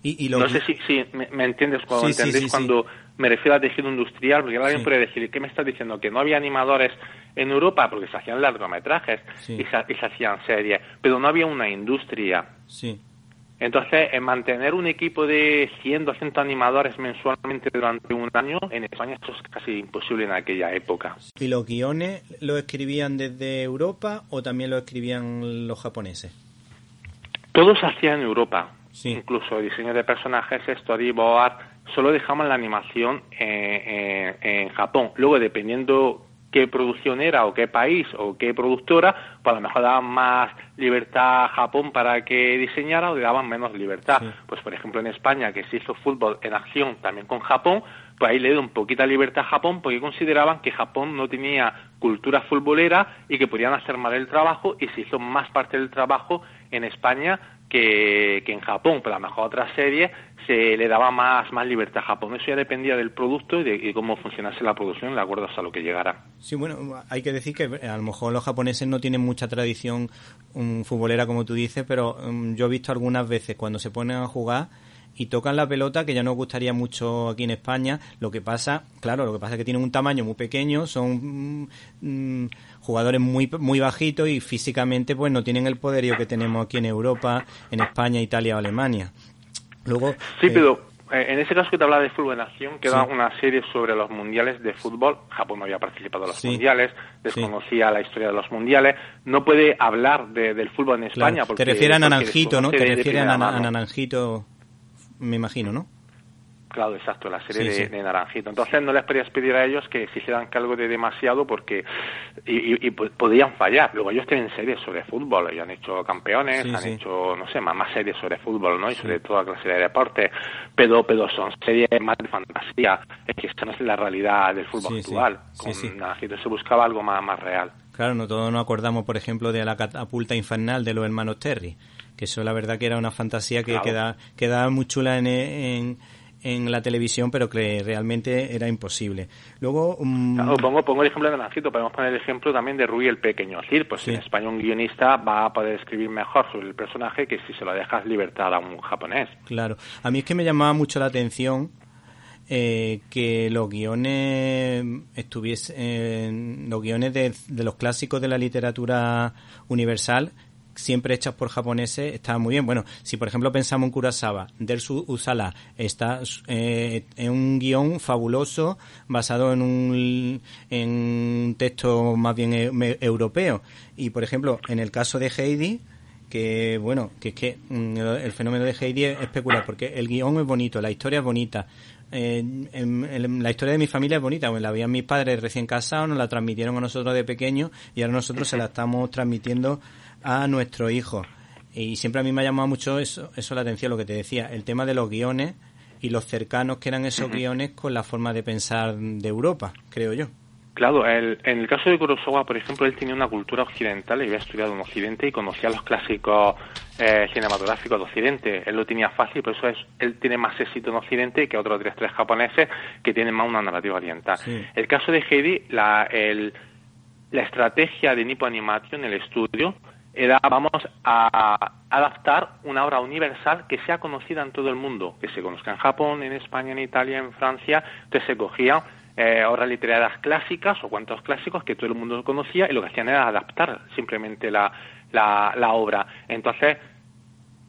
Y, No sé si, si me, entiendes cuando cuando me refiero a tejido industrial, porque alguien puede decir, ¿qué me estás diciendo? Que no había animadores en Europa porque se hacían largometrajes y se, hacían series, pero no había una industria. Sí. Entonces, en mantener un equipo de 100, 200 animadores mensualmente durante un año, en España esto es casi imposible en aquella época. ¿Y los guiones los escribían desde Europa o también los escribían los japoneses? Todo se hacía en Europa. Incluso el diseño de personajes, storyboard, solo dejaban la animación en, en Japón. Luego, dependiendo qué producción era o qué país o qué productora, pues a lo mejor daban más libertad a Japón para que diseñara o le daban menos libertad. Pues por ejemplo en España, que se hizo fútbol en acción también con Japón, pues ahí le dio un poquita libertad a Japón porque consideraban que Japón no tenía cultura futbolera y que podían hacer mal el trabajo y se hizo más parte del trabajo en España que, que en Japón, pero a lo mejor otras series se le daba más, más libertad a Japón. Eso ya dependía del producto y de cómo funcionase la producción de acuerdo a lo que llegara. Sí, bueno, hay que decir que a lo mejor los japoneses no tienen mucha tradición um, futbolera, como tú dices, pero um, yo he visto algunas veces cuando se ponen a jugar y tocan la pelota que ya nos gustaría mucho aquí en España. Lo que pasa, claro, lo que pasa es que tienen un tamaño muy pequeño, son mm, jugadores muy muy bajitos y físicamente pues no tienen el poderío que tenemos aquí en Europa, en España, Italia o Alemania. Luego, sí, eh, pero eh, en ese caso que te hablaba de fútbol en acción, queda una serie sobre los mundiales de fútbol. Japón no había participado en los mundiales, desconocía la historia de los mundiales. No puede hablar del fútbol en España. Porque, Te refieres a Naranjito, ¿no? Te refieres a, a Naranjito, me imagino, ¿no? Claro, exacto, la serie de, Naranjito. Entonces no les podías pedir a ellos que hicieran cargo de demasiado porque y, podían fallar. Luego ellos tienen series sobre fútbol y han hecho campeones, han hecho, no sé, más, más series sobre fútbol, ¿no? Y sobre toda clase de deportes. Pero, pero son series más de fantasía. Es que esta no es la realidad del fútbol actual. Con Naranjito se buscaba algo más, más real. Claro, no todos nos acordamos, por ejemplo, de la catapulta infernal de los hermanos Terry. Que eso la verdad que era una fantasía que queda, quedaba muy chula en en la televisión, pero que realmente era imposible. Luego. Um... pongo, pongo el ejemplo de Nancito, podemos poner el ejemplo también de Rui el Pequeño. Decir, pues en España un guionista va a poder escribir mejor sobre el personaje que si se lo dejas libertad a un japonés. Claro. A mí es que me llamaba mucho la atención. Eh, que los guiones estuviesen los guiones de, de los clásicos de la literatura universal siempre hechas por japoneses estaban muy bien. Bueno, si por ejemplo pensamos en Kurosawa, Dersu Usala está eh, en un guion fabuloso basado en un, en un texto más bien e, europeo. Y por ejemplo, en el caso de Heidi, que bueno, que es que mm, el fenómeno de Heidi es especular, porque el guion es bonito, la historia es bonita, eh, la historia de mi familia es bonita, la veían mis padres recién casados, nos la transmitieron a nosotros de pequeños y ahora nosotros se la estamos transmitiendo a nuestro hijo. Y siempre a mí me ha llamado mucho eso, eso la atención, lo que te decía, el tema de los guiones y los cercanos que eran esos guiones con la forma de pensar de Europa, creo yo. Claro, en el caso de Kurosawa, por ejemplo, él tenía una cultura occidental y había estudiado en Occidente y conocía los clásicos eh, cinematográficos de Occidente. Él lo tenía fácil, por eso es, él tiene más éxito en Occidente que otros tres, tres japoneses que tienen más una narrativa oriental. El caso de Heidi, la, el, la estrategia de Nippon Animation, el estudio, era vamos a adaptar una obra universal que sea conocida en todo el mundo, que se conozca en Japón, en España, en Italia, en Francia. Entonces se cogían eh, obras literarias clásicas o cuentos clásicos que todo el mundo conocía y lo que hacían era adaptar simplemente la, la, la obra. Entonces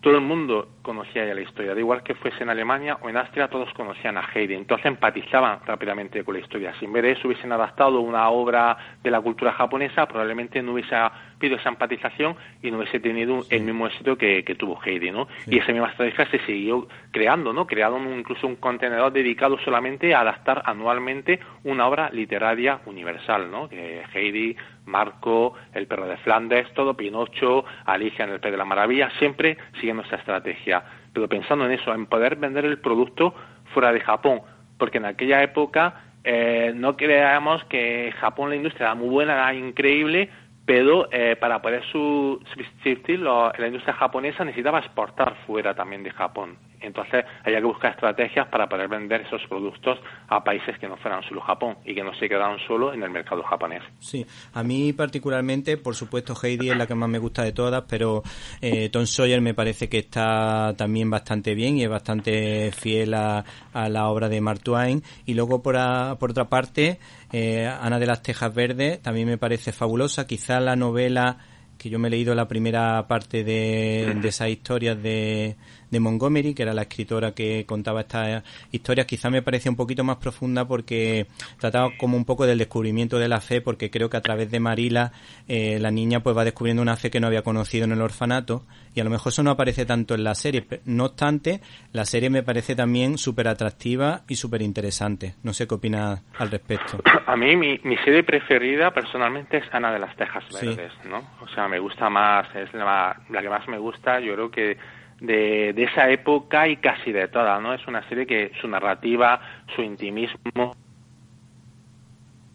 todo el mundo conocía ya la historia, da igual que fuese en Alemania o en Austria, todos conocían a Heidi, entonces empatizaban rápidamente con la historia. Si en vez de eso hubiesen adaptado una obra de la cultura japonesa, probablemente no hubiese habido esa empatización y no hubiese tenido el mismo éxito que, tuvo Heidi, ¿no? Y esa misma estrategia se siguió creando, ¿no? Crearon incluso un contenedor dedicado solamente a adaptar anualmente una obra literaria universal, ¿no? Que Heidi, Marco, El perro de Flandes, todo, Pinocho, Alicia en el Pez de la Maravilla, siempre siguiendo esa estrategia. Pero pensando en eso, en poder vender el producto fuera de Japón, porque en aquella época eh, no creíamos que Japón la industria era muy buena, era increíble, pero eh, para poder subsistir la industria japonesa necesitaba exportar fuera también de Japón. Entonces había que buscar estrategias para poder vender esos productos a países que no fueran solo Japón y que no se quedaran solo en el mercado japonés. Sí, a mí particularmente, por supuesto, Heidi es la que más me gusta de todas, pero eh, Tom Sawyer me parece que está también bastante bien y es bastante fiel a, la obra de Mark Twain. Y luego, por, por otra parte, eh, Ana de las Tejas Verdes también me parece fabulosa. Quizá la novela que yo me he leído la primera parte de, de esas historias de, de Montgomery, que era la escritora que contaba estas historias, quizá me parece un poquito más profunda porque trataba como un poco del descubrimiento de la fe, porque creo que a través de Marila eh, la niña pues va descubriendo una fe que no había conocido en el orfanato y a lo mejor eso no aparece tanto en la serie. No obstante, la serie me parece también súper atractiva y súper interesante. No sé qué opinas al respecto. A mí mi, mi serie preferida personalmente es Ana de las Tejas Verdes, ¿no? O sea, me gusta más, es la, la que más me gusta, yo creo que de, de esa época y casi de toda, ¿no? Es una serie que su narrativa, su intimismo,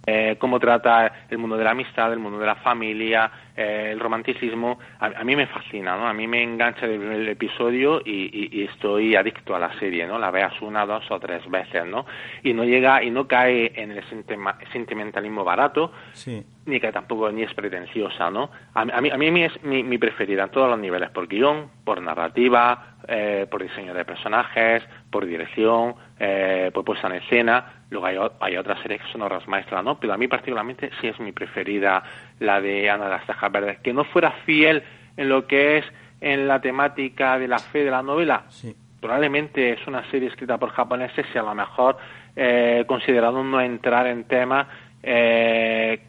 eh, cómo trata el mundo de la amistad, el mundo de la familia, eh, el romanticismo, a, a, mí me fascina, ¿no? A mí me engancha el primer episodio y, y, y, estoy adicto a la serie, ¿no? La veas una, dos o tres veces, ¿no? Y no llega y no cae en el sentimentalismo barato, sí. ni que tampoco ni es pretenciosa, ¿no? A, a, mí, a mí es mi, mi preferida en todos los niveles, por guion, por narrativa, eh, por diseño de personajes, por dirección, eh, por puesta en escena. Luego hay, hay, otras series que son obras maestras, ¿no? Pero a mí particularmente sí es mi preferida la de Ana de las Tejas Verdes. Que no fuera fiel en lo que es en la temática de la fe de la novela. Sí. Probablemente es una serie escrita por japoneses y a lo mejor eh, considerado no entrar en temas eh,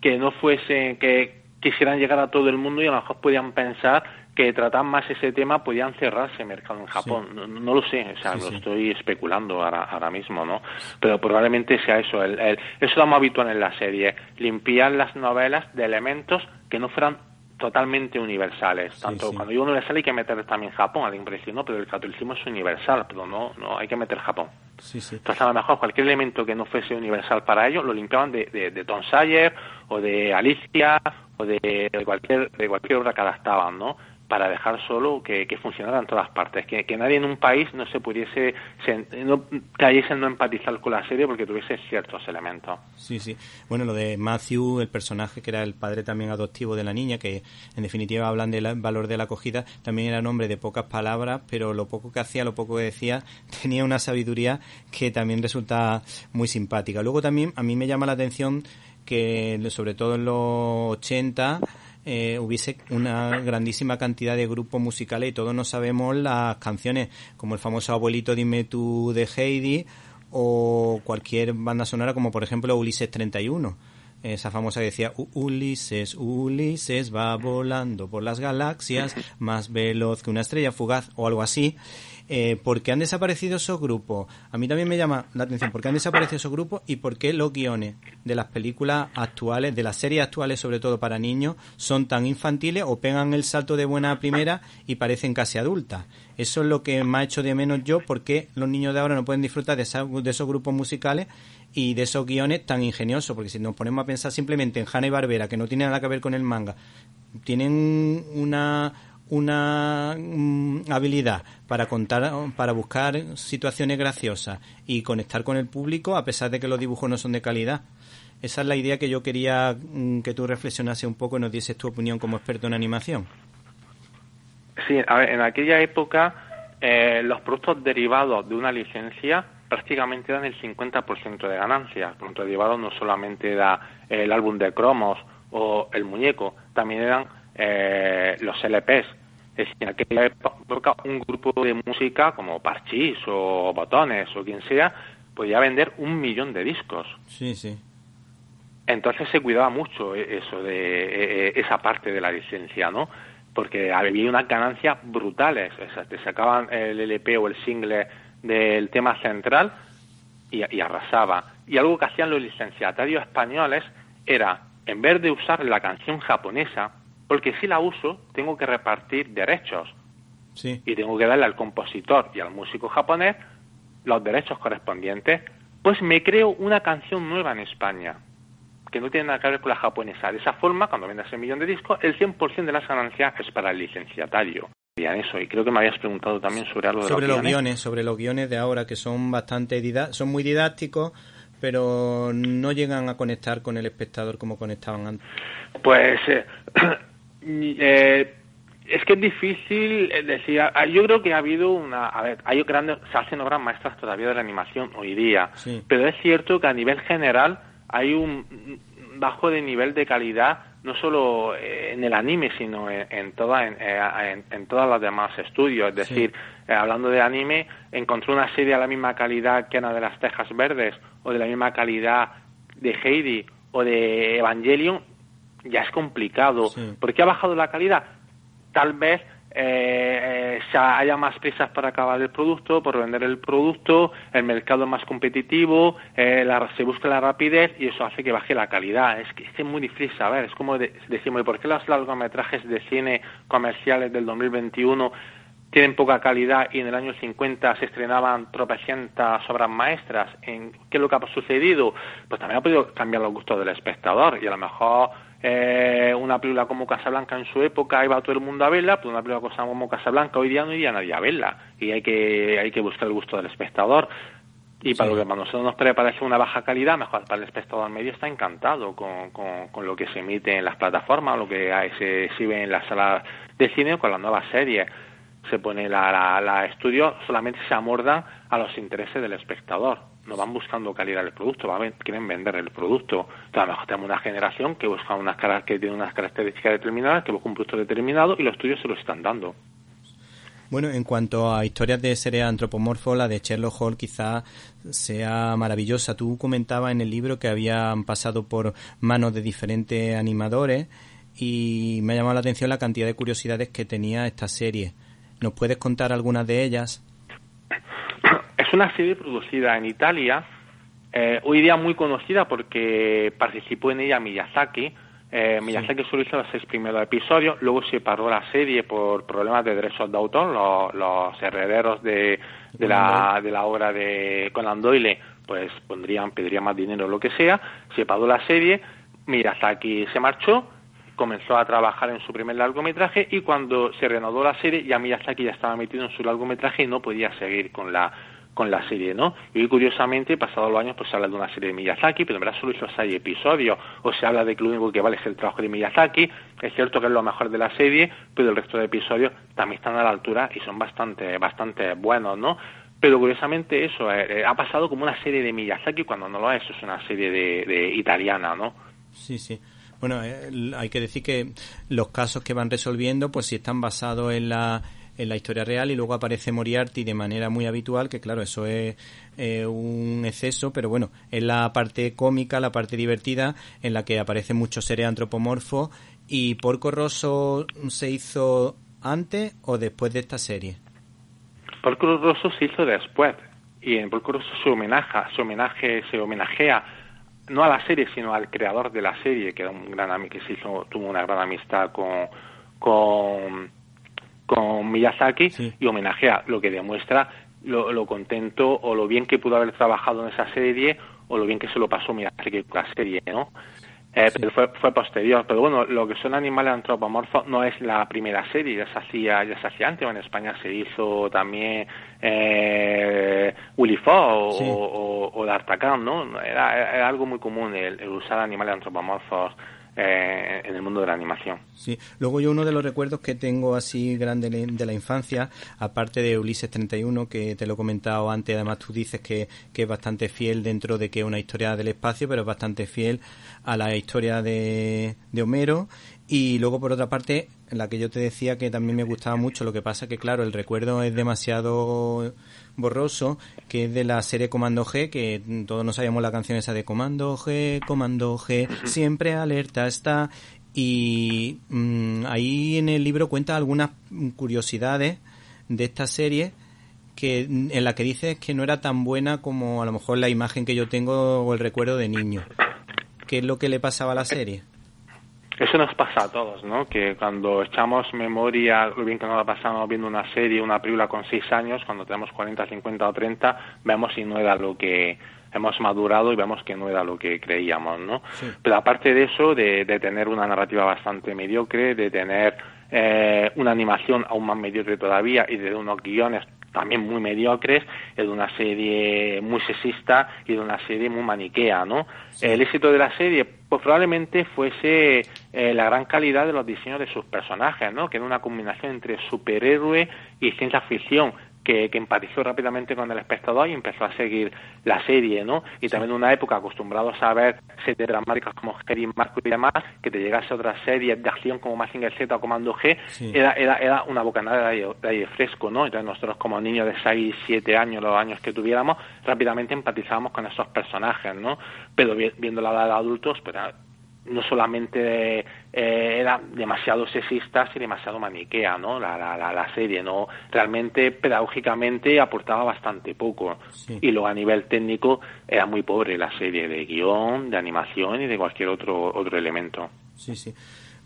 que no fuesen, que quisieran llegar a todo el mundo y a lo mejor podían pensar que tratan más ese tema podían cerrarse mercado en Japón. Sí. No, no, lo sé, o sea, sí, lo sí. estoy especulando ahora, ahora, mismo, ¿no? Pero probablemente sea eso. El, el, eso lo más habitual en la serie, limpiar las novelas de elementos que no fueran totalmente universales. Tanto cuando digo universal hay que meter también Japón al impresión, ¿no? Pero el catolicismo es universal, pero no, no hay que meter Japón. Entonces a lo mejor cualquier elemento que no fuese universal para ellos lo limpiaban de, de, de Tom Sawyer o de Alicia o de, de cualquier de cualquier obra que adaptaban, ¿no? Para dejar solo que, que funcionara en todas partes, que, nadie en un país no se pudiese, se, no cayese en no empatizar con la serie porque tuviese ciertos elementos. Sí, sí. Bueno, lo de Matthew, el personaje que era el padre también adoptivo de la niña, que en definitiva hablan del valor de la acogida, también era un hombre de pocas palabras, pero lo poco que hacía, lo poco que decía, tenía una sabiduría que también resulta muy simpática. Luego también a mí me llama la atención que sobre todo en los 80 eh, hubiese una grandísima cantidad de grupos musicales y todos no sabemos las canciones, como el famoso Abuelito Dime tú de Heidi o cualquier banda sonora como por ejemplo Ulises 31 esa famosa que decía Ulises, Ulises va volando por las galaxias más veloz que una estrella fugaz o algo así eh, ¿por qué han desaparecido esos grupos? A mí también me llama la atención, ¿por qué han desaparecido esos grupos y por qué los guiones de las películas actuales, de las series actuales, sobre todo para niños, son tan infantiles o pegan el salto de buena primera y parecen casi adultas? Eso es lo que me ha hecho de menos yo, porque los niños de ahora no pueden disfrutar de, esa, de esos grupos musicales y de esos guiones tan ingeniosos, porque si nos ponemos a pensar simplemente en Hanna y Barbera, que no tiene nada que ver con el manga, tienen una una mm, habilidad para contar, para buscar situaciones graciosas y conectar con el público a pesar de que los dibujos no son de calidad. Esa es la idea que yo quería mm, que tú reflexionase un poco y nos dieses tu opinión como experto en animación. Sí, a ver, en aquella época eh, los productos derivados de una licencia prácticamente dan el 50% de ganancia. Productos derivados no solamente da el álbum de cromos o el muñeco, también eran eh, los LPs. Es decir, en aquella época un grupo de música como Parchís o Botones o quien sea podía vender un millón de discos. Sí, sí. Entonces se cuidaba mucho eso de esa parte de la licencia, ¿no? Porque había unas ganancias brutales. O sea, te sacaban el LP o el single del tema central y, y arrasaba. Y algo que hacían los licenciatarios españoles era, en vez de usar la canción japonesa, porque si la uso tengo que repartir derechos sí. y tengo que darle al compositor y al músico japonés los derechos correspondientes, pues me creo una canción nueva en España que no tiene nada que ver con la japonesa. De esa forma, cuando vendas el millón de discos, el 100% de las ganancias es para el licenciatario. Y eso, y creo que me habías preguntado también sobre algo de sobre los, los guiones. Sobre los guiones de ahora, que son bastante son muy didácticos, pero no llegan a conectar con el espectador como conectaban antes. Pues eh, eh, es que es difícil decir, yo creo que ha habido una, a ver, hay grandes, se hacen obras maestras todavía de la animación hoy día, sí. pero es cierto que a nivel general hay un, bajo de nivel de calidad no solo eh, en el anime, sino en, en, toda, en, eh, en, todas las demás estudios. Es decir, eh, hablando de anime, encontró una serie a la misma calidad que Ana de las Tejas Verdes, o de la misma calidad de Heidi o de Evangelion, ya es complicado. ¿Por qué ha bajado la calidad? Tal vez eh, eh haya más prisas para acabar el producto, por vender el producto, el mercado es más competitivo, eh, se busca la rapidez y eso hace que baje la calidad. Es que es muy difícil saber, es como decimos, ¿por qué los largometrajes de cine comerciales del 2021 tienen poca calidad y en el año 50 se estrenaban tropecientas obras maestras? ¿En ¿Qué es lo que ha sucedido? Pues también ha podido cambiar los gustos del espectador y a lo mejor eh, una película como Casablanca en su época iba todo el mundo a verla, pero una película como Casablanca hoy día no iría nadie a verla y hay que, hay que buscar el gusto del espectador. Y para lo que para nosotros nos parece una baja calidad, mejor para el espectador medio está encantado con, con, lo que se emite en las plataformas, lo que se exhibe en las salas de cine con las nuevas series. Se pone la, la, la estudio, solamente se amorda a los intereses del espectador no van buscando calidad del producto, quieren vender el producto. Entonces, a lo mejor tenemos una generación que busca unas que tiene unas características determinadas, que busca un producto determinado y los estudios se lo están dando. Bueno, en cuanto a historias de seres antropomorfos, la de Sherlock Holmes quizá sea maravillosa. Tú comentabas en el libro que habían pasado por manos de diferentes animadores y me ha llamado la atención la cantidad de curiosidades que tenía esta serie. ¿Nos puedes contar algunas de ellas? Es una serie producida en Italia, eh, hoy día muy conocida porque participó en ella Miyazaki. Eh, Miyazaki solo hizo los seis primeros episodios, luego se paró la serie por problemas de derechos de autor. Los, herederos de, de, la, de la obra de Conan Doyle pues pondrían, pedirían más dinero o lo que sea. Se paró la serie, Miyazaki se marchó comenzó a trabajar en su primer largometraje y cuando se reanudó la serie ya Miyazaki ya estaba metido en su largometraje y no podía seguir con la con la serie, ¿no? Y curiosamente, pasados los años, pues se habla de una serie de Miyazaki, pero en verdad solo hizo seis episodios, o se habla de que lo que vale es el trabajo de Miyazaki, es cierto que es lo mejor de la serie, pero el resto de episodios también están a la altura y son bastante, bastante buenos, ¿no? Pero curiosamente eso, eh, eh, ha pasado como una serie de Miyazaki cuando no lo es, es una serie de, de italiana, ¿no? Sí, sí. Bueno, eh, hay que decir que los casos que van resolviendo, pues si están basados en la en la historia real y luego aparece Moriarty de manera muy habitual, que claro, eso es eh, un exceso, pero bueno, es la parte cómica, la parte divertida, en la que aparecen muchos seres antropomorfos. ¿Y Porco Rosso se hizo antes o después de esta serie? Porco Rosso se hizo después. Y en Porco Rosso se homenaja, se homenaje, se homenajea no a la serie, sino al creador de la serie, que era un gran que se hizo, tuvo una gran amistad con, con con Miyazaki y homenajea, lo que demuestra lo, lo, contento o lo bien que pudo haber trabajado en esa serie o lo bien que se lo pasó Miyazaki con la serie, ¿no? Eh, pero fue, fue posterior. Pero bueno, lo que son animales antropomorfos no es la primera serie, ya se hacía, ya se hacía antes. En España se hizo también eh, Willy Fox o, o, D'Artagnan, ¿no? Era, era, algo muy común el, el usar animales antropomorfos eh, en el mundo de la animación. Sí, luego yo uno de los recuerdos que tengo así grande de la infancia, aparte de Ulises 31, que te lo he comentado antes, además tú dices que, que es bastante fiel dentro de que es una historia del espacio, pero es bastante fiel a la historia de, de Homero. Y luego, por otra parte, la que yo te decía que también me gustaba mucho, lo que pasa que, claro, el recuerdo es demasiado borroso, que es de la serie Comando G, que todos nos sabíamos la canción esa de Comando G, Comando G, siempre alerta está. Y mm, ahí en el libro cuenta algunas curiosidades de esta serie que en la que dice que no era tan buena como a lo mejor la imagen que yo tengo o el recuerdo de niño. ¿Qué es lo que le pasaba a la serie? Eso nos pasa a todos, ¿no? Que cuando echamos memoria, lo bien que nos la pasamos viendo una serie, una película con seis años, cuando tenemos 40, 50 o 30, vemos si no era lo que hemos madurado y vemos que no era lo que creíamos, ¿no? Pero aparte de eso, de, de, tener una narrativa bastante mediocre, de tener eh, una animación aún más mediocre todavía y de unos guiones también muy mediocres, de una serie muy sexista y de una serie muy maniquea, ¿no? El éxito de la serie pues probablemente fuese eh, la gran calidad de los diseños de sus personajes, ¿no? Que era una combinación entre superhéroe y ciencia ficción, que, empatizó rápidamente con el espectador y empezó a seguir la serie, ¿no? Y también en una época acostumbrados a ver series dramáticas como Jerry Marco y demás, que te llegase otra serie de acción como Mazinger Z o Comando G, era, era, era una bocanada de aire, fresco, ¿no? Entonces nosotros como niños de 6, 7 años, los años que tuviéramos, rápidamente empatizábamos con esos personajes, ¿no? Pero viendo la edad de adultos, pues no solamente eh, era demasiado sexista y demasiado maniquea, ¿no? La, la, la, serie, ¿no? Realmente, pedagógicamente, aportaba bastante poco. Y luego a nivel técnico era muy pobre la serie de guion, de animación y de cualquier otro, otro elemento. Sí, sí.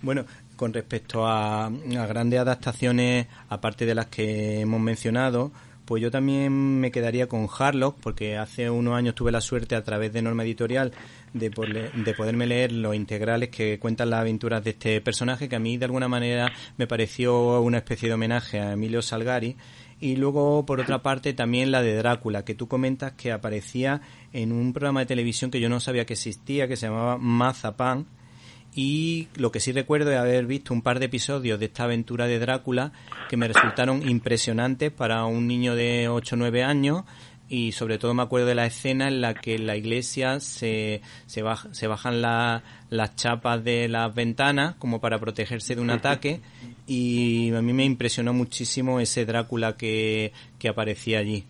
Bueno, con respecto a, a grandes adaptaciones, aparte de las que hemos mencionado, pues yo también me quedaría con Harlock, porque hace unos años tuve la suerte a través de Norma Editorial de, de poderme leer los integrales que cuentan las aventuras de este personaje, que a mí de alguna manera me pareció una especie de homenaje a Emilio Salgari. Y luego, por otra parte, también la de Drácula, que tú comentas que aparecía en un programa de televisión que yo no sabía que existía, que se llamaba Mazapán, y lo que sí recuerdo es haber visto un par de episodios de esta aventura de Drácula que me resultaron impresionantes para un niño de 8 o 9 años y sobre todo me acuerdo de la escena en la que en la iglesia se, se, se bajan las chapas de las ventanas como para protegerse de un ataque y a mí me impresionó muchísimo ese Drácula que, que aparecía allí.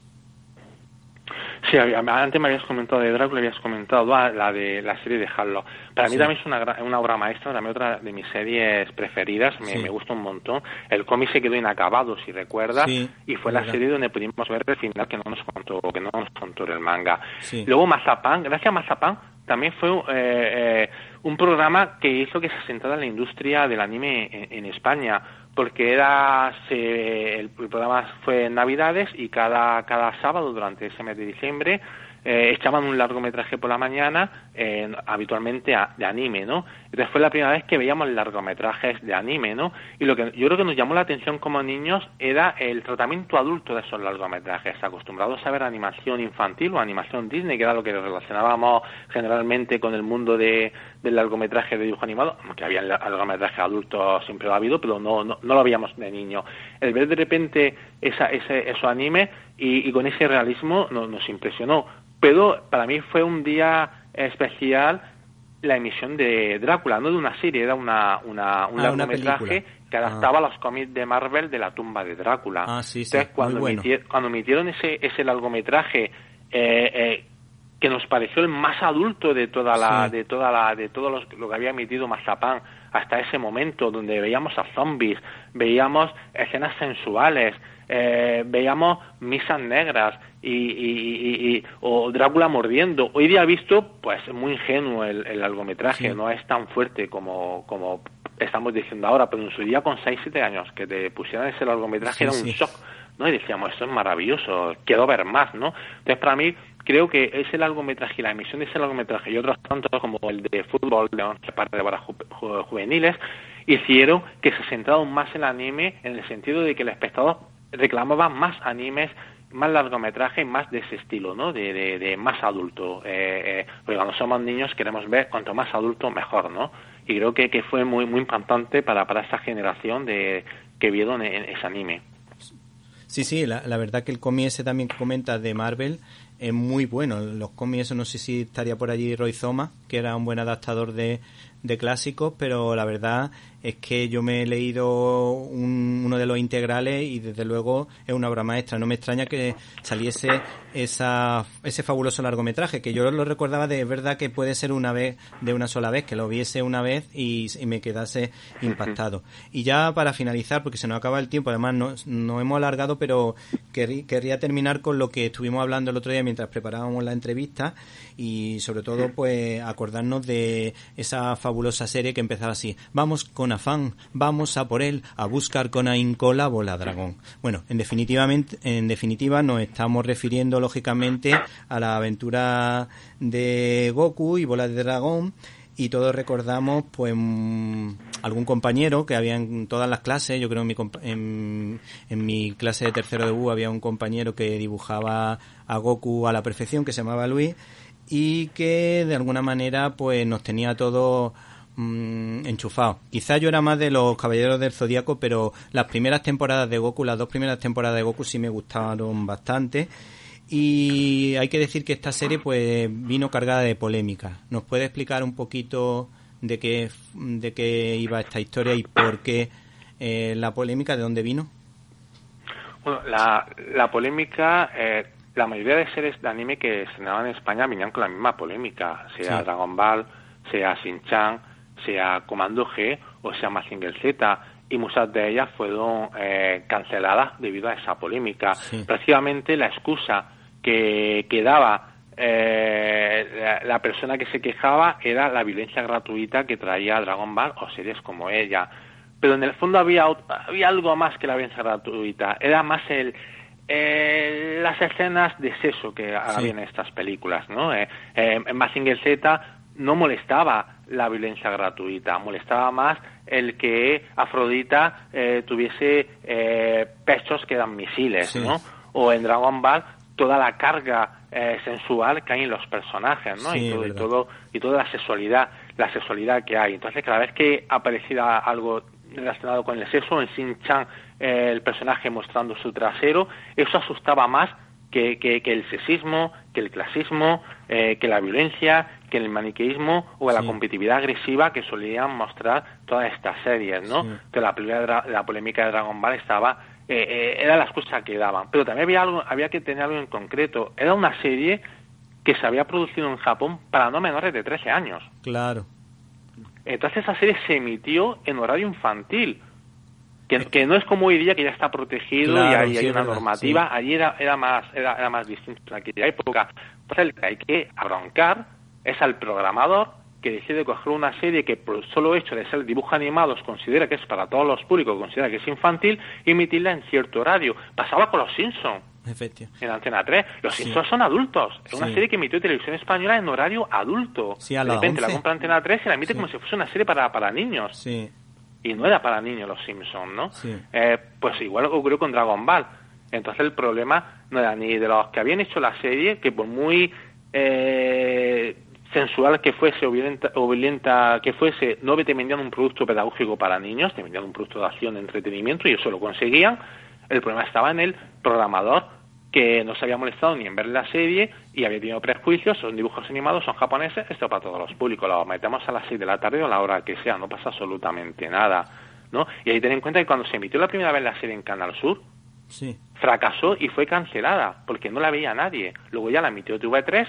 Sí, antes me habías comentado de Drácula, habías comentado la de la serie de Halo. Para mí también es una, una obra maestra, también otra de mis series preferidas, me, me gusta un montón. El cómic se quedó inacabado, si recuerdas, y fue la serie donde pudimos ver el final que no nos contó, que no nos contó el manga. Luego Mazapán, gracias a Mazapán, también fue eh, eh, un programa que hizo que se sentara en la industria del anime en España porque era el, programa fue en Navidades y cada, cada sábado durante ese mes de diciembre eh, echaban un largometraje por la mañana, eh, habitualmente de anime, ¿no? Entonces fue la primera vez que veíamos largometrajes de anime, ¿no? Y lo que yo creo que nos llamó la atención como niños era el tratamiento adulto de esos largometrajes, acostumbrados a ver animación infantil o animación Disney, que era lo que relacionábamos generalmente con el mundo de, del largometraje de dibujo animado, aunque había largometrajes adultos siempre lo ha habido, pero no, no, lo veíamos de niño. El ver de repente esa, ese, esos animes y, con ese realismo nos impresionó pero para mí fue un día especial la emisión de Drácula, no de una serie, era una, una, un ah, largometraje que adaptaba ah. los cómics de Marvel de la tumba de Drácula. Ah, sí, sí. Entonces, cuando, emitieron, cuando emitieron ese, ese largometraje eh, eh, que nos pareció el más adulto de toda la, de toda la, de todo los, lo que había emitido Mazapán hasta ese momento, donde veíamos a zombies, veíamos escenas sensuales, eh, veíamos misas negras y, o Drácula mordiendo. Hoy día visto, pues muy ingenuo el, largometraje, no es tan fuerte como, como estamos diciendo ahora, pero en su día con 6-7 años que te pusieran ese largometraje era un shock, ¿no? Y decíamos, esto es maravilloso, quiero ver más, ¿no? Entonces, para mí, creo que ese largometraje y la emisión de ese largometraje y otros tantos como el de fútbol de 11 partes de juveniles hicieron que se centrara más en el anime en el sentido de que el espectador reclamaba más animes más largometraje más de ese estilo, ¿no? De, de, más adulto. Eh, eh, porque cuando somos niños queremos ver cuanto más adulto mejor, ¿no? Y creo que, que fue muy muy impactante para, para esa generación de que vieron ese anime. Sí, sí, la, verdad que el cómic ese también que comenta de Marvel es muy bueno. Los cómics, no sé si estaría por allí Roy Zoma, que era un buen adaptador de, de clásicos, pero la verdad es que yo me he leído uno de los integrales y desde luego es una obra maestra. No me extraña que saliese esa, ese fabuloso largometraje, que yo lo recordaba de verdad que puede ser una vez, de una sola vez, que lo viese una vez y, me quedase impactado. Y ya para finalizar, porque se nos acaba el tiempo, además no, no hemos alargado, pero querría terminar con lo que estuvimos hablando el otro día mientras preparábamos la entrevista y sobre todo pues acordarnos de esa fabulosa serie que empezaba así. Vamos con afán, vamos a por él, a buscar con ahínco la bola dragón. Bueno, en definitivamente, en definitiva nos estamos refiriendo lógicamente a la aventura de Goku y bola de dragón y todos recordamos pues mm, algún compañero que había en todas las clases, yo creo en mi, en, en mi clase de tercero de U había un compañero que dibujaba a Goku a la perfección que se llamaba Luis y que de alguna manera pues nos tenía todos mm, enchufado. Quizá yo era más de los Caballeros del Zodíaco, pero las primeras temporadas de Goku, las dos primeras temporadas de Goku sí me gustaron bastante. Y hay que decir que esta serie pues vino cargada de polémica. ¿Nos puede explicar un poquito de qué, de qué iba esta historia y por qué eh, la polémica, de dónde vino? Bueno, la, la polémica, eh, la mayoría de series de anime que estrenaban en España venían con la misma polémica, sea Sí. Dragon Ball, sea Shin-Chan, sea Comando G o sea Mazinger Z, y muchas de ellas fueron eh, canceladas debido a esa polémica. Sí. Precisamente la excusa que, que daba eh, la, la persona que se quejaba era la violencia gratuita que traía Dragon Ball o series como ella. Pero en el fondo había, había algo más que la violencia gratuita. Era más el, eh, las escenas de sexo que había en estas películas, ¿no? Eh, eh, en Mazinger Z no molestaba la violencia gratuita, molestaba más el que Afrodita eh, tuviese eh, pechos que eran misiles, Sí. ¿no? O en Dragon Ball toda la carga eh, sensual que hay en los personajes, ¿no? Sí, y, todo, y todo y toda la sexualidad, la sexualidad que hay. Entonces cada vez que apareciera algo relacionado con el sexo, en Shin-Chan eh, el personaje mostrando su trasero, eso asustaba más que, que, que el sexismo, que el clasismo, eh, que la violencia, que el maniqueísmo o la Sí. competitividad agresiva que solían mostrar todas estas series, ¿no? Sí. Que la, la polémica de Dragon Ball estaba eh, eh, era la excusa que daban, pero también había algo, había que tener algo en concreto. Era una serie que se había producido en Japón para no menores de 13 años. Claro. Entonces esa serie se emitió en horario infantil, que, que no es como hoy día que ya está protegido Claro, y ahí sí, hay una verdad, normativa, sí. allí era, era más era, era más distinto en aquella época. Entonces que hay que abroncar es al programador que decide coger una serie que por el solo hecho de ser dibujo animados considera que es para todos los públicos, considera que es infantil, y emitirla en cierto horario. Pasaba con los Simpsons en Antena 3. Los Sí. Simpsons son adultos. Es una serie que emitió televisión española en horario adulto. Sí, a de las repente la 11. compra Antena 3 y la emite como si fuese una serie para, para niños. Sí. Y no era para niños los Simpsons, ¿no? Sí. Eh, pues igual ocurrió con Dragon Ball. Entonces el problema no era ni de los que habían hecho la serie, que por muy eh, sensual que fuese o violenta, o violenta que fuese, no te vendían un producto pedagógico para niños, te vendían un producto de acción, de entretenimiento, y eso lo conseguían. El problema estaba en el programador, que no se había molestado ni en ver la serie y había tenido prejuicios, son dibujos animados, son japoneses, esto para todos los públicos, lo metemos a las 6 de la tarde o a la hora que sea, no pasa absolutamente nada. ¿no? Y hay que tener en cuenta que cuando se emitió la primera vez la serie en Canal Sur, Sí. fracasó y fue cancelada porque no la veía nadie. Luego ya la emitió TV3,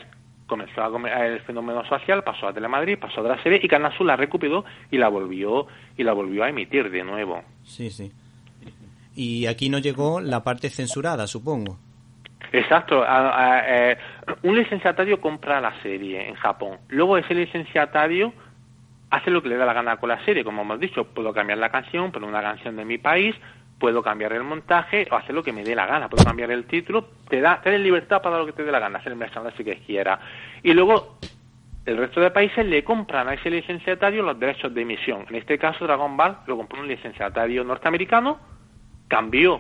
comenzó a el fenómeno social, pasó a Telemadrid, pasó a otra serie y Canal Sur la recuperó y la volvió y la volvió a emitir de nuevo. Sí, sí. Y aquí no llegó la parte censurada, supongo. Exacto. a- a- eh, un licenciatario compra la serie en Japón. Luego ese licenciatario hace lo que le da la gana con la serie. Como hemos dicho, puedo cambiar la canción, poner una canción de mi país, puedo cambiar el montaje o hacer lo que me dé la gana. Puedo cambiar el título. Te da, te da libertad para lo que te dé la gana, hacer el merchandising que quiera. Y luego el resto de países le compran a ese licenciatario los derechos de emisión. En este caso, Dragon Ball lo compró un licenciatario norteamericano, cambió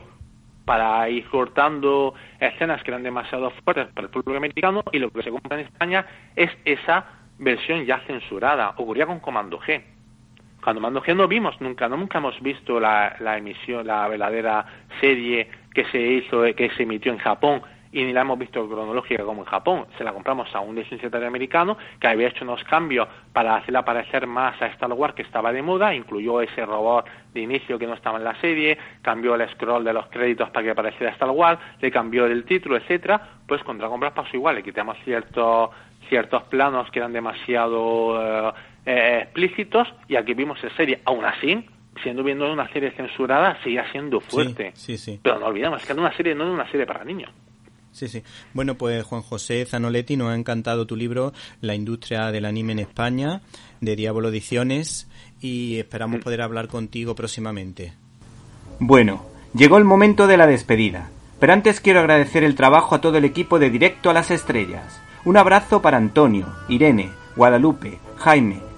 para ir cortando escenas que eran demasiado fuertes para el público americano y lo que se compra en España es esa versión ya censurada. Ocurría con Comando G. Cuando Comando G no vimos nunca, no nunca hemos visto la, la emisión, la verdadera serie que se hizo, que se emitió en Japón y ni la hemos visto cronológica como en Japón. Se la compramos a un licenciatario americano que había hecho unos cambios para hacerla parecer más a Star Wars que estaba de moda, incluyó ese robot de inicio que no estaba en la serie, cambió el scroll de los créditos para que pareciera Star Wars, le cambió el título, etcétera. Pues con Dragon Ball pasó igual, le quitamos ciertos ciertos planos que eran demasiado eh, eh, explícitos y aquí vimos en serie. Aún así, siendo viendo una serie censurada, seguía siendo fuerte. Sí, sí. Pero no olvidemos que era una serie, no era una serie para niños. Sí, sí. Bueno, pues Juan José Zanoletti nos ha encantado tu libro, La industria del anime en España, de Diablo Ediciones, y esperamos poder hablar contigo próximamente. Bueno, llegó el momento de la despedida, pero antes quiero agradecer el trabajo a todo el equipo de Directo a las Estrellas. Un abrazo para Antonio, Irene, Guadalupe, Jaime,